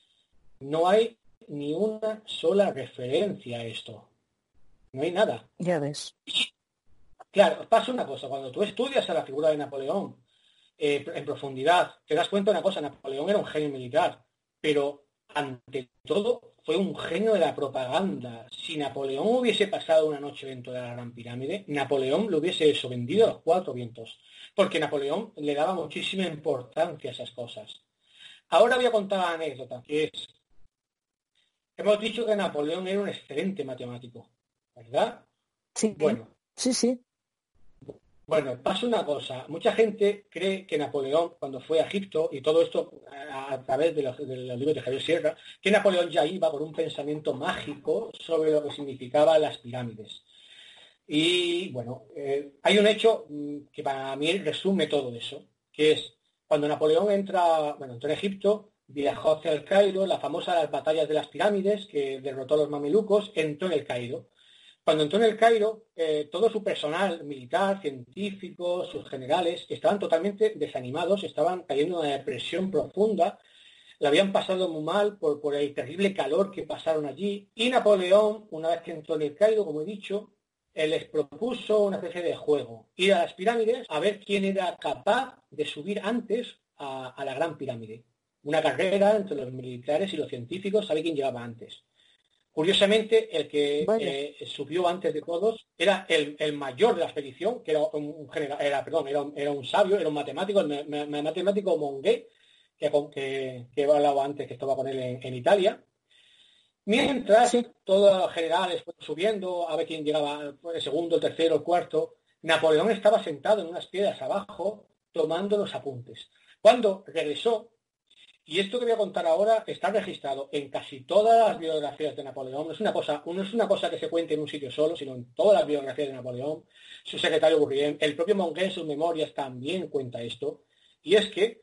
No hay ni una sola referencia a esto. No hay nada. Ya ves. Claro, pasa una cosa, cuando tú estudias a la figura de Napoleón eh, en profundidad, te das cuenta de una cosa, Napoleón era un genio militar, pero ante todo fue un genio de la propaganda. Si Napoleón hubiese pasado una noche dentro de la Gran Pirámide, Napoleón lo hubiese eso vendido a los cuatro vientos, porque Napoleón le daba muchísima importancia a esas cosas. Ahora voy a contar la anécdota, que es, hemos dicho que Napoleón era un excelente matemático, ¿verdad? Sí. Bueno. Sí, sí. Bueno, pasa una cosa. Mucha gente cree que Napoleón, cuando fue a Egipto, y todo esto a, través de los, libros de Javier Sierra, que Napoleón ya iba con un pensamiento mágico sobre lo que significaban las pirámides. Y bueno, eh, hay un hecho mm, que para mí resume todo eso, que es cuando Napoleón entra, bueno, entró en Egipto, viajó hacia el Cairo, la famosa las batallas de las pirámides, que derrotó a los mamelucos, entró en el Cairo. Cuando entró en el Cairo, eh, todo su personal militar, científico, sus generales, estaban totalmente desanimados, estaban cayendo en una depresión profunda, la habían pasado muy mal por, el terrible calor que pasaron allí. Y Napoleón, una vez que entró en el Cairo, como he dicho, él les propuso una especie de juego, ir a las pirámides a ver quién era capaz de subir antes a, a la gran pirámide. Una carrera entre los militares y los científicos, sabe quién llegaba antes. Curiosamente, el que eh, subió antes de todos era el, mayor de la expedición, que era un, general, era, perdón, era un, sabio, era un matemático, el matemático Mongué, que, que, que, he hablado antes, que estaba con él en, Italia. Mientras todos los generales fueron subiendo, a ver quién llegaba el segundo, el tercero, el cuarto, Napoleón estaba sentado en unas piedras abajo tomando los apuntes. Cuando regresó, y esto que voy a contar ahora está registrado en casi todas las biografías de Napoleón. No es una cosa, no es una cosa que se cuente en un sitio solo, sino en todas las biografías de Napoleón. Su secretario Bourrienne, el propio Mongué en sus memorias también cuenta esto. Y es que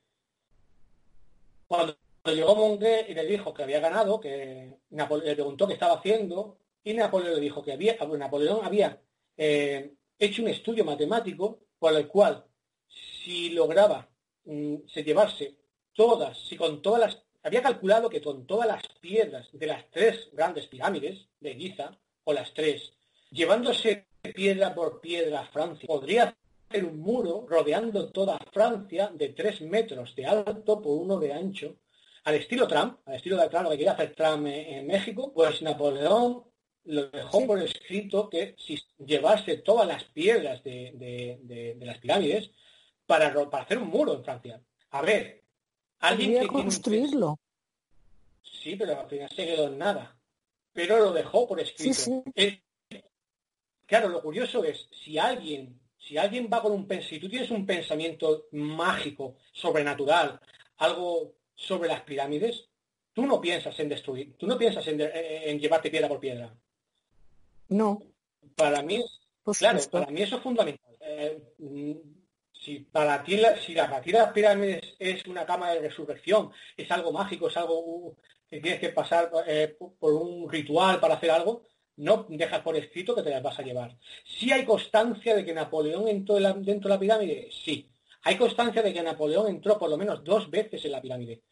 cuando llegó Mongué y le dijo que había ganado, que le preguntó qué estaba haciendo, y Napoleón le dijo que había, Napoleón había eh, hecho un estudio matemático por el cual si lograba mm, se llevarse todas, si con todas las, había calculado que con todas las piedras de las tres grandes pirámides de Giza, o las tres, llevándose piedra por piedra a Francia, podría hacer un muro rodeando toda Francia de tres metros de alto por uno de ancho, al estilo Trump, al estilo de Trump, lo que quería hacer Trump en, México, pues Napoleón lo dejó por escrito que si llevase todas las piedras de, las pirámides para, para hacer un muro en Francia. A ver, Alguien que construirlo. Sí, pero al final se quedó en nada. Pero lo dejó por escrito. Claro, lo curioso es, si alguien, si alguien va con un si tú tienes un pensamiento mágico, sobrenatural, algo sobre las pirámides, tú no piensas en destruir, tú no piensas en, en llevarte piedra por piedra. No. Para mí, claro, para mí eso es fundamental. Eh, si para ti la, si de las pirámides es una cama de resurrección, es algo mágico, es algo uh, que tienes que pasar eh, por un ritual para hacer algo, no dejas por escrito que te las vas a llevar. Si hay constancia de que Napoleón entró dentro de la pirámide, sí. Hay constancia de que Napoleón entró por lo menos dos veces en la pirámide.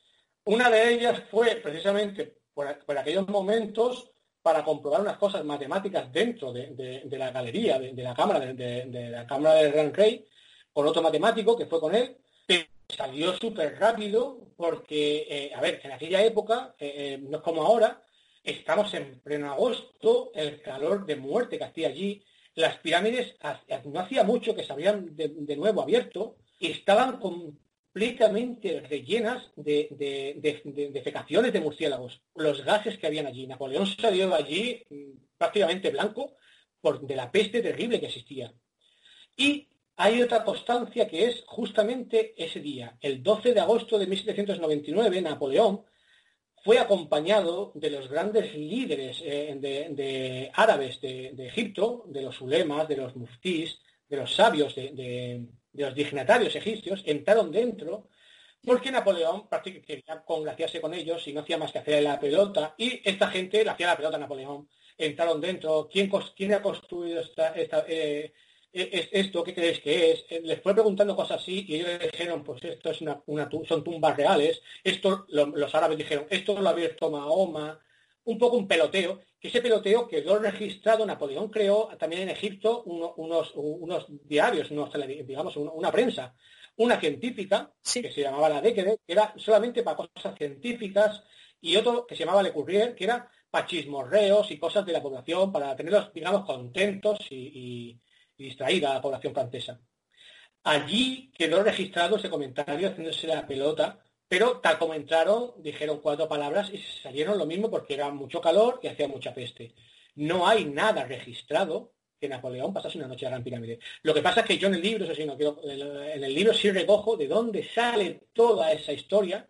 Una de ellas fue precisamente por, aquellos momentos para comprobar unas cosas matemáticas dentro de, la galería, de, la cámara, de, la cámara del Gran Rey, con otro matemático que fue con él, pero salió súper rápido porque, eh, a ver, en aquella época, eh, eh, no es como ahora, estamos en pleno agosto, el calor de muerte que hacía allí, las pirámides no hacía mucho que se habían de, nuevo abierto y estaban completamente rellenas de, de, de murciélagos, los gases que habían allí. Napoleón salió allí mm, prácticamente blanco por, de la peste terrible que existía. Y hay otra constancia que es justamente ese día, el 12 de agosto de 1799, Napoleón fue acompañado de los grandes líderes eh, de, árabes de, Egipto, de los ulemas, de los muftís, de los sabios, de, los dignatarios egipcios, entraron dentro porque Napoleón prácticamente quería congraciarse con ellos y no hacía más que hacer la pelota y esta gente le hacía la pelota a Napoleón. Entraron dentro. ¿Quién, ha construido esta, esta, eh, es esto, ¿qué creéis que es? Eh, les fue preguntando cosas así y ellos dijeron, pues esto es una, son tumbas reales. Esto, los árabes dijeron, esto lo ha abierto Mahoma. Un poco un peloteo, que ese peloteo quedó registrado, Napoleón creó también en Egipto unos, unos diarios, unos, digamos, una, prensa. Una científica, que se llamaba la Décade, que era solamente para cosas científicas, y otro que se llamaba Le Courrier, que era para chismorreos y cosas de la población, para tenerlos, digamos, contentos y y distraída a la población francesa. Allí quedó registrado ese comentario haciéndose la pelota, pero tal como entraron, dijeron cuatro palabras y salieron lo mismo porque era mucho calor y hacía mucha peste. No hay nada registrado que Napoleón pasase una noche la Gran Pirámide. Lo que pasa es que yo en el libro, eso sí, no quiero, en el libro sí recojo de dónde sale toda esa historia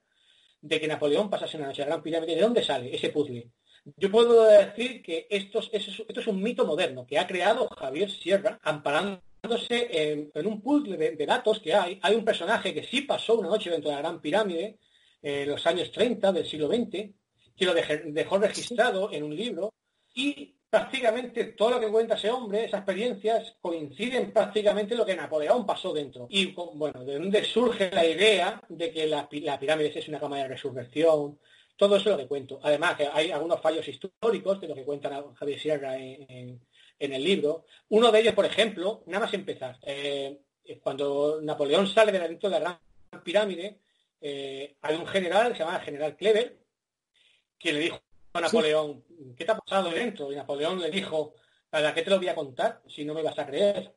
de que Napoleón pasase una noche la Gran Pirámide, de dónde sale ese puzzle. Yo puedo decir que esto es, esto es un mito moderno que ha creado Javier Sierra amparándose en, un puzzle de, datos que hay. Hay un personaje que sí pasó una noche dentro de la Gran Pirámide en los años 30 del siglo XX, que lo dejó registrado en un libro y prácticamente todo lo que cuenta ese hombre, esas experiencias, coinciden prácticamente lo que Napoleón pasó dentro. Y bueno, de dónde surge la idea de que la, la pirámide es una cama de resurrección, todo eso es lo que cuento. Además, que hay algunos fallos históricos de lo que cuenta Javier Sierra en, el libro. Uno de ellos, por ejemplo, nada más empezar, eh, cuando Napoleón sale de dentro de la Gran Pirámide, eh, hay un general, se llama general Kleber, que le dijo a Napoleón, ¿qué te ha pasado dentro? Y Napoleón le dijo, ¿para qué te lo voy a contar si no me vas a creer?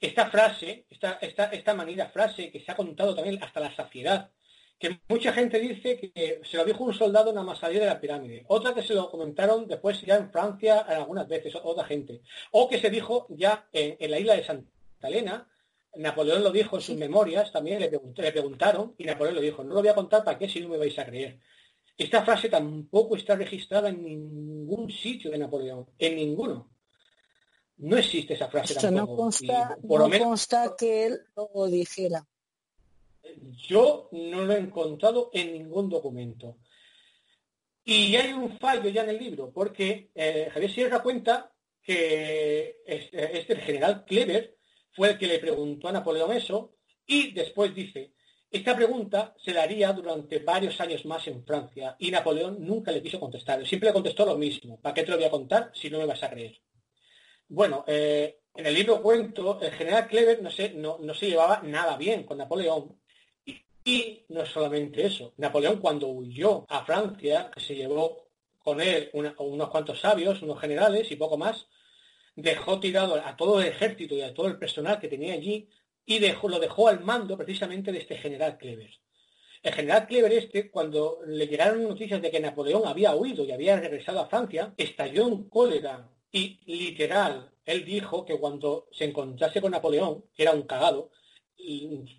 Esta frase, esta, esta, esta manera frase que se ha contado también hasta la saciedad que mucha gente dice que se lo dijo un soldado nada más salir de la pirámide. Otra que se lo comentaron después ya en Francia algunas veces, otra gente. O que se dijo ya en, la isla de Santa Elena, Napoleón lo dijo en sus memorias, también le, le preguntaron y Napoleón lo dijo, no lo voy a contar para qué si no me vais a creer. Esta frase tampoco está registrada en ningún sitio de Napoleón, en ninguno. No existe esa frase tampoco. No consta, no consta que él lo dijera. Yo no lo he encontrado en ningún documento. Y hay un fallo ya en el libro, porque eh, Javier Sierra cuenta que este, este, general Kleber fue el que le preguntó a Napoleón eso, y después dice, esta pregunta se la haría durante varios años más en Francia, y Napoleón nunca le quiso contestar. Siempre le contestó lo mismo, ¿para qué te lo voy a contar si no me vas a creer? Bueno, eh, en el libro cuento, el general Kleber no se, no se llevaba nada bien con Napoleón, y no solamente eso. Napoleón cuando huyó a Francia, que se llevó con él unos cuantos sabios, unos generales y poco más, dejó tirado a todo el ejército y a todo el personal que tenía allí y dejó, lo dejó al mando precisamente de este general Kleber. El general Kleber este, cuando le llegaron noticias de que Napoleón había huido y había regresado a Francia, estalló en cólera y literal, él dijo que cuando se encontrase con Napoleón, que era un cagado,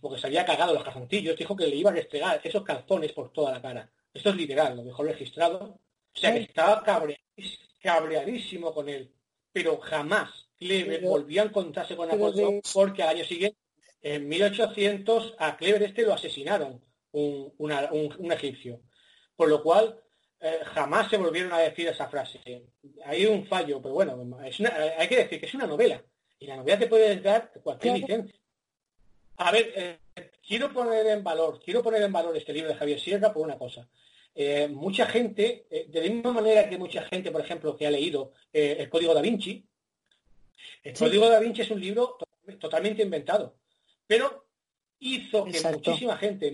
porque se había cagado los calzoncillos, dijo que le iba a restregar esos calzones por toda la cara. Esto es literal, lo dejó registrado. O sea que estaba cabreadísimo con él. Pero jamás Kleber volvió a encontrarse con Napoleón porque al año siguiente, en 1800, a Kleber este lo asesinaron, un, egipcio. Por lo cual, eh, jamás se volvieron a decir esa frase. Hay un fallo, pero bueno, hay que decir que es una novela. Y la novela te puede dar cualquier licencia. A ver, eh, quiero poner en valor, quiero poner en valor este libro de Javier Sierra por una cosa. Eh, mucha gente, eh, de la misma manera que mucha gente, por ejemplo, que ha leído El Código da Vinci, el Código da Vinci es un libro totalmente inventado, pero hizo que muchísima gente,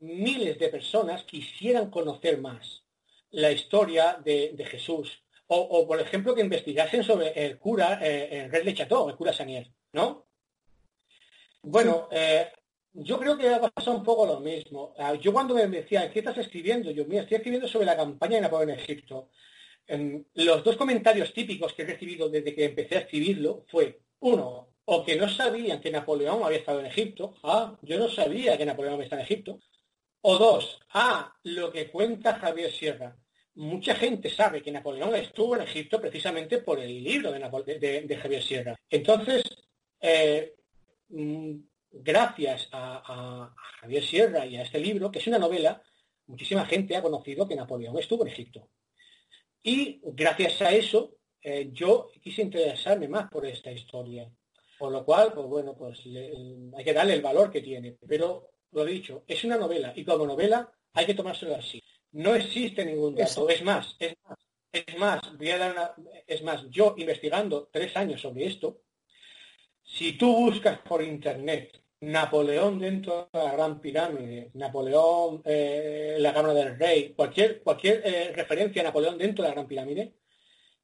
miles de personas, quisieran conocer más la historia de, Jesús. O, por ejemplo, que investigasen sobre el cura, el rey de Chateau, el cura Sanier, ¿no? Bueno, eh, yo creo que ha pasado un poco lo mismo. Ah, yo cuando me decían, ¿qué estás escribiendo? Yo, mira, estoy escribiendo sobre la campaña de Napoleón en Egipto. los dos comentarios típicos que he recibido desde que empecé a escribirlo fue, uno, o que no sabían que Napoleón había estado en Egipto. Ah, yo no sabía que Napoleón había estado en Egipto. O dos, ah, lo que cuenta Javier Sierra. Mucha gente sabe que Napoleón estuvo en Egipto precisamente por el libro de, Javier Sierra. Entonces, eh, gracias a, Javier Sierra y a este libro, que es una novela, muchísima gente ha conocido que Napoleón estuvo en Egipto. Y gracias a eso, eh, yo quise interesarme más por esta historia. Por lo cual, pues bueno, pues hay que darle el valor que tiene. Pero lo he dicho, es una novela y como novela hay que tomárselo así. No existe ningún dato. Es más, es más, es más, voy a dar una, es más, yo investigando tres años sobre esto, si tú buscas por internet Napoleón dentro de la Gran Pirámide, Napoleón eh, la Cámara del Rey, cualquier, cualquier eh, referencia a Napoleón dentro de la Gran Pirámide,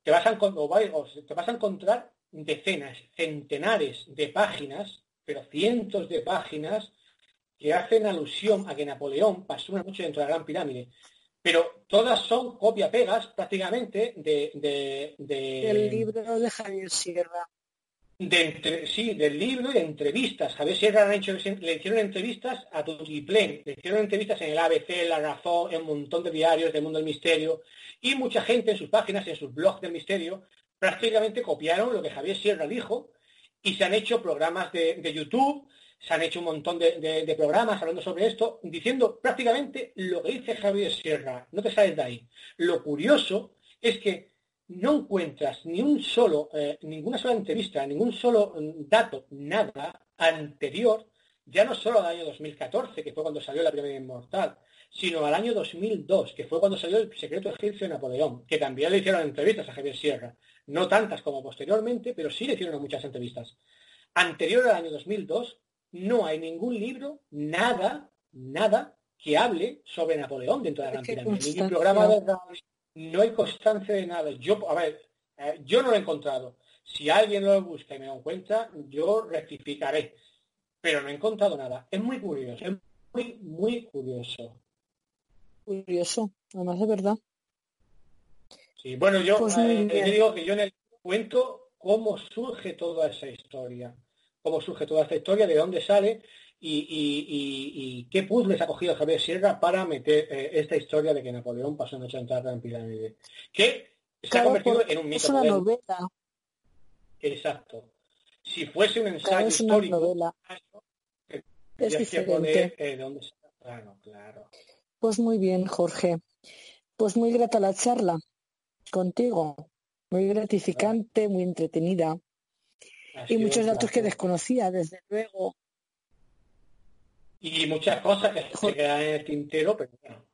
te vas, a, encontrar decenas, centenares de páginas, pero cientos de páginas, que hacen alusión a que Napoleón pasó una noche dentro de la Gran Pirámide. Pero todas son copia-pegas prácticamente de, de... El libro de Javier Sierra de sí, del libro y de entrevistas. Javier Sierra le, hecho, le hicieron entrevistas a Tutiplén, le hicieron entrevistas en el ABC, La Razón, en un montón de diarios del mundo del misterio, y mucha gente en sus páginas, en sus blogs del misterio, prácticamente copiaron lo que Javier Sierra dijo, y se han hecho programas de, YouTube, se han hecho un montón de, programas hablando sobre esto, diciendo prácticamente lo que dice Javier Sierra. No te sales de ahí. Lo curioso es que no encuentras ni un solo, eh, ninguna sola entrevista, ningún solo mm, dato, nada anterior, ya no solo al año 2014, que fue cuando salió la primera inmortal, sino al año 2002, que fue cuando salió el secreto egipcio de Napoleón, que también le hicieron entrevistas a Javier Sierra. No tantas como posteriormente, pero sí le hicieron muchas entrevistas. Anterior al año 2002, no hay ningún libro, nada, nada que hable sobre Napoleón dentro de la Gran Pirámide. Ningún programa de no hay constancia de nada. Yo, a ver, eh, yo no lo he encontrado. Si alguien lo busca y me lo encuentra, yo rectificaré. Pero no he encontrado nada. Es muy curioso, es muy, muy curioso. Curioso, además de verdad. Sí, bueno, yo pues eh, digo que yo en el cuento cómo surge toda esa historia. Cómo surge toda esta historia, de dónde sale y, qué puzzles ha cogido Javier Sierra para meter eh, esta historia de que Napoleón pasó en 80 en pirámide. Que se ha convertido en un mito. Es una novela. Exacto. Si fuese un ensayo histórico, es diferente. Eh, dónde Claro, claro. Pues muy bien, Jorge. Pues muy grata la charla contigo. Muy gratificante, muy entretenida. y muchos datos que desconocía, desde luego y muchas cosas que se quedan en el tintero, pero bueno.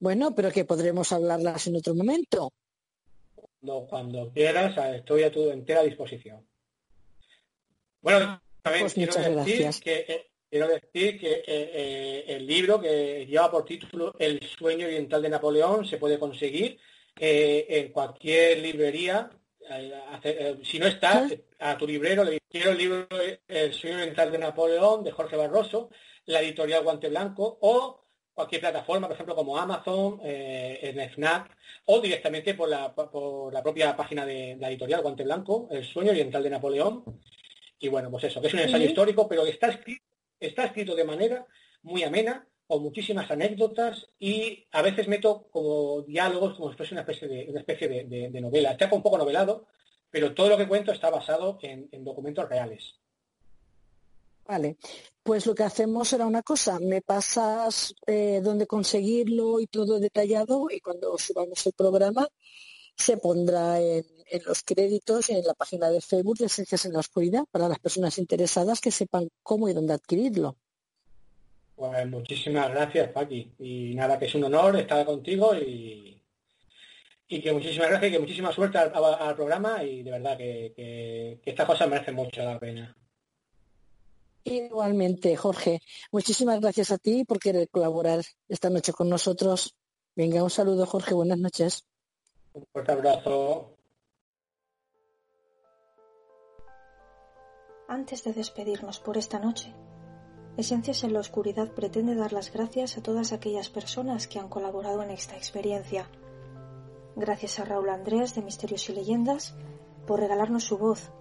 Bueno, pero que podremos hablarlas en otro momento. No, cuando quieras, estoy a tu entera disposición. Bueno, también pues quiero, decir que, eh, quiero decir que eh, eh, el libro que lleva por título El sueño oriental de Napoleón se puede conseguir en cualquier librería si no está, a tu librero le quiero el libro El sueño mental de Napoleón de Jorge Barroso, la editorial Guante Blanco o cualquier plataforma, por ejemplo, como Amazon, eh, FNAC, o directamente por la, por la propia página de, la editorial Guante Blanco, El sueño oriental de Napoleón. Y bueno, pues eso, que es un ensayo histórico, pero está escrito, está escrito de manera muy amena, con muchísimas anécdotas y a veces meto como diálogos como si fuese una especie de, una especie de, novela. Está un poco novelado, pero todo lo que cuento está basado en, documentos reales. Vale, pues lo que hacemos será una cosa, me pasas eh, dónde conseguirlo y todo detallado y cuando subamos el programa se pondrá en, los créditos en la página de Facebook de Esencias en la Oscuridad para las personas interesadas que sepan cómo y dónde adquirirlo. Pues muchísimas gracias, Paqui. Y nada, que es un honor estar contigo y, y que muchísimas gracias y que muchísima suerte al, programa y de verdad que, que, que estas cosas merecen mucho la pena. Igualmente, Jorge. Muchísimas gracias a ti por querer colaborar esta noche con nosotros. Venga, un saludo, Jorge. Buenas noches. Un fuerte abrazo. Antes de despedirnos por esta noche, Esencias en la Oscuridad pretende dar las gracias a todas aquellas personas que han colaborado en esta experiencia. Gracias a Raúl Andrés de Misterios y Leyendas por regalarnos su voz,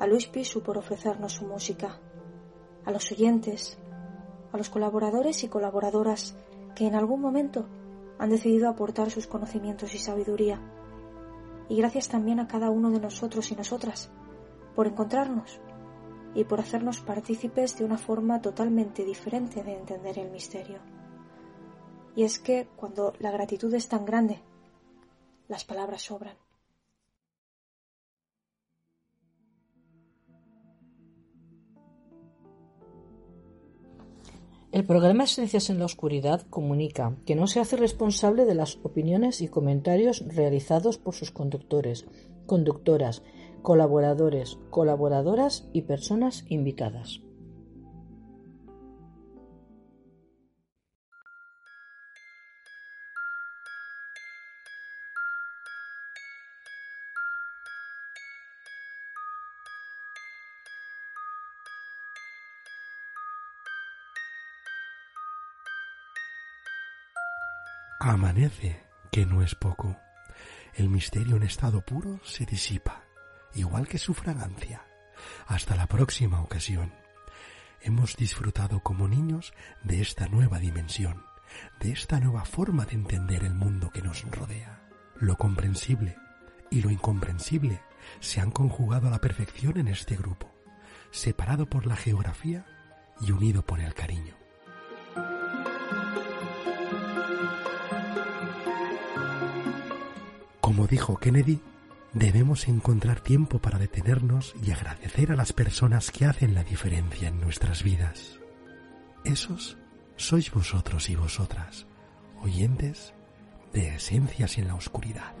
a Luis Pisu por ofrecernos su música, a los oyentes, a los colaboradores y colaboradoras que en algún momento han decidido aportar sus conocimientos y sabiduría. Y gracias también a cada uno de nosotros y nosotras por encontrarnos y por hacernos partícipes de una forma totalmente diferente de entender el misterio. Y es que cuando la gratitud es tan grande, las palabras sobran. El programa Esencias en la Oscuridad comunica que no se hace responsable de las opiniones y comentarios realizados por sus conductores, conductoras colaboradores, colaboradoras y personas invitadas. Amanece, que no es poco. El misterio en estado puro se disipa, igual que su fragancia. Hasta la próxima ocasión. Hemos disfrutado como niños de esta nueva dimensión, de esta nueva forma de entender el mundo que nos rodea. Lo comprensible y lo incomprensible se han conjugado a la perfección en este grupo, separado por la geografía y unido por el cariño. Como dijo Kennedy, debemos encontrar tiempo para detenernos y agradecer a las personas que hacen la diferencia en nuestras vidas. Esos sois vosotros y vosotras, oyentes de Esencias en la Oscuridad.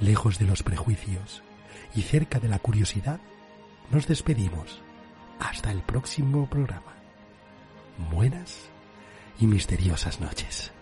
Lejos de los prejuicios y cerca de la curiosidad, nos despedimos hasta el próximo programa. Buenas y misteriosas noches.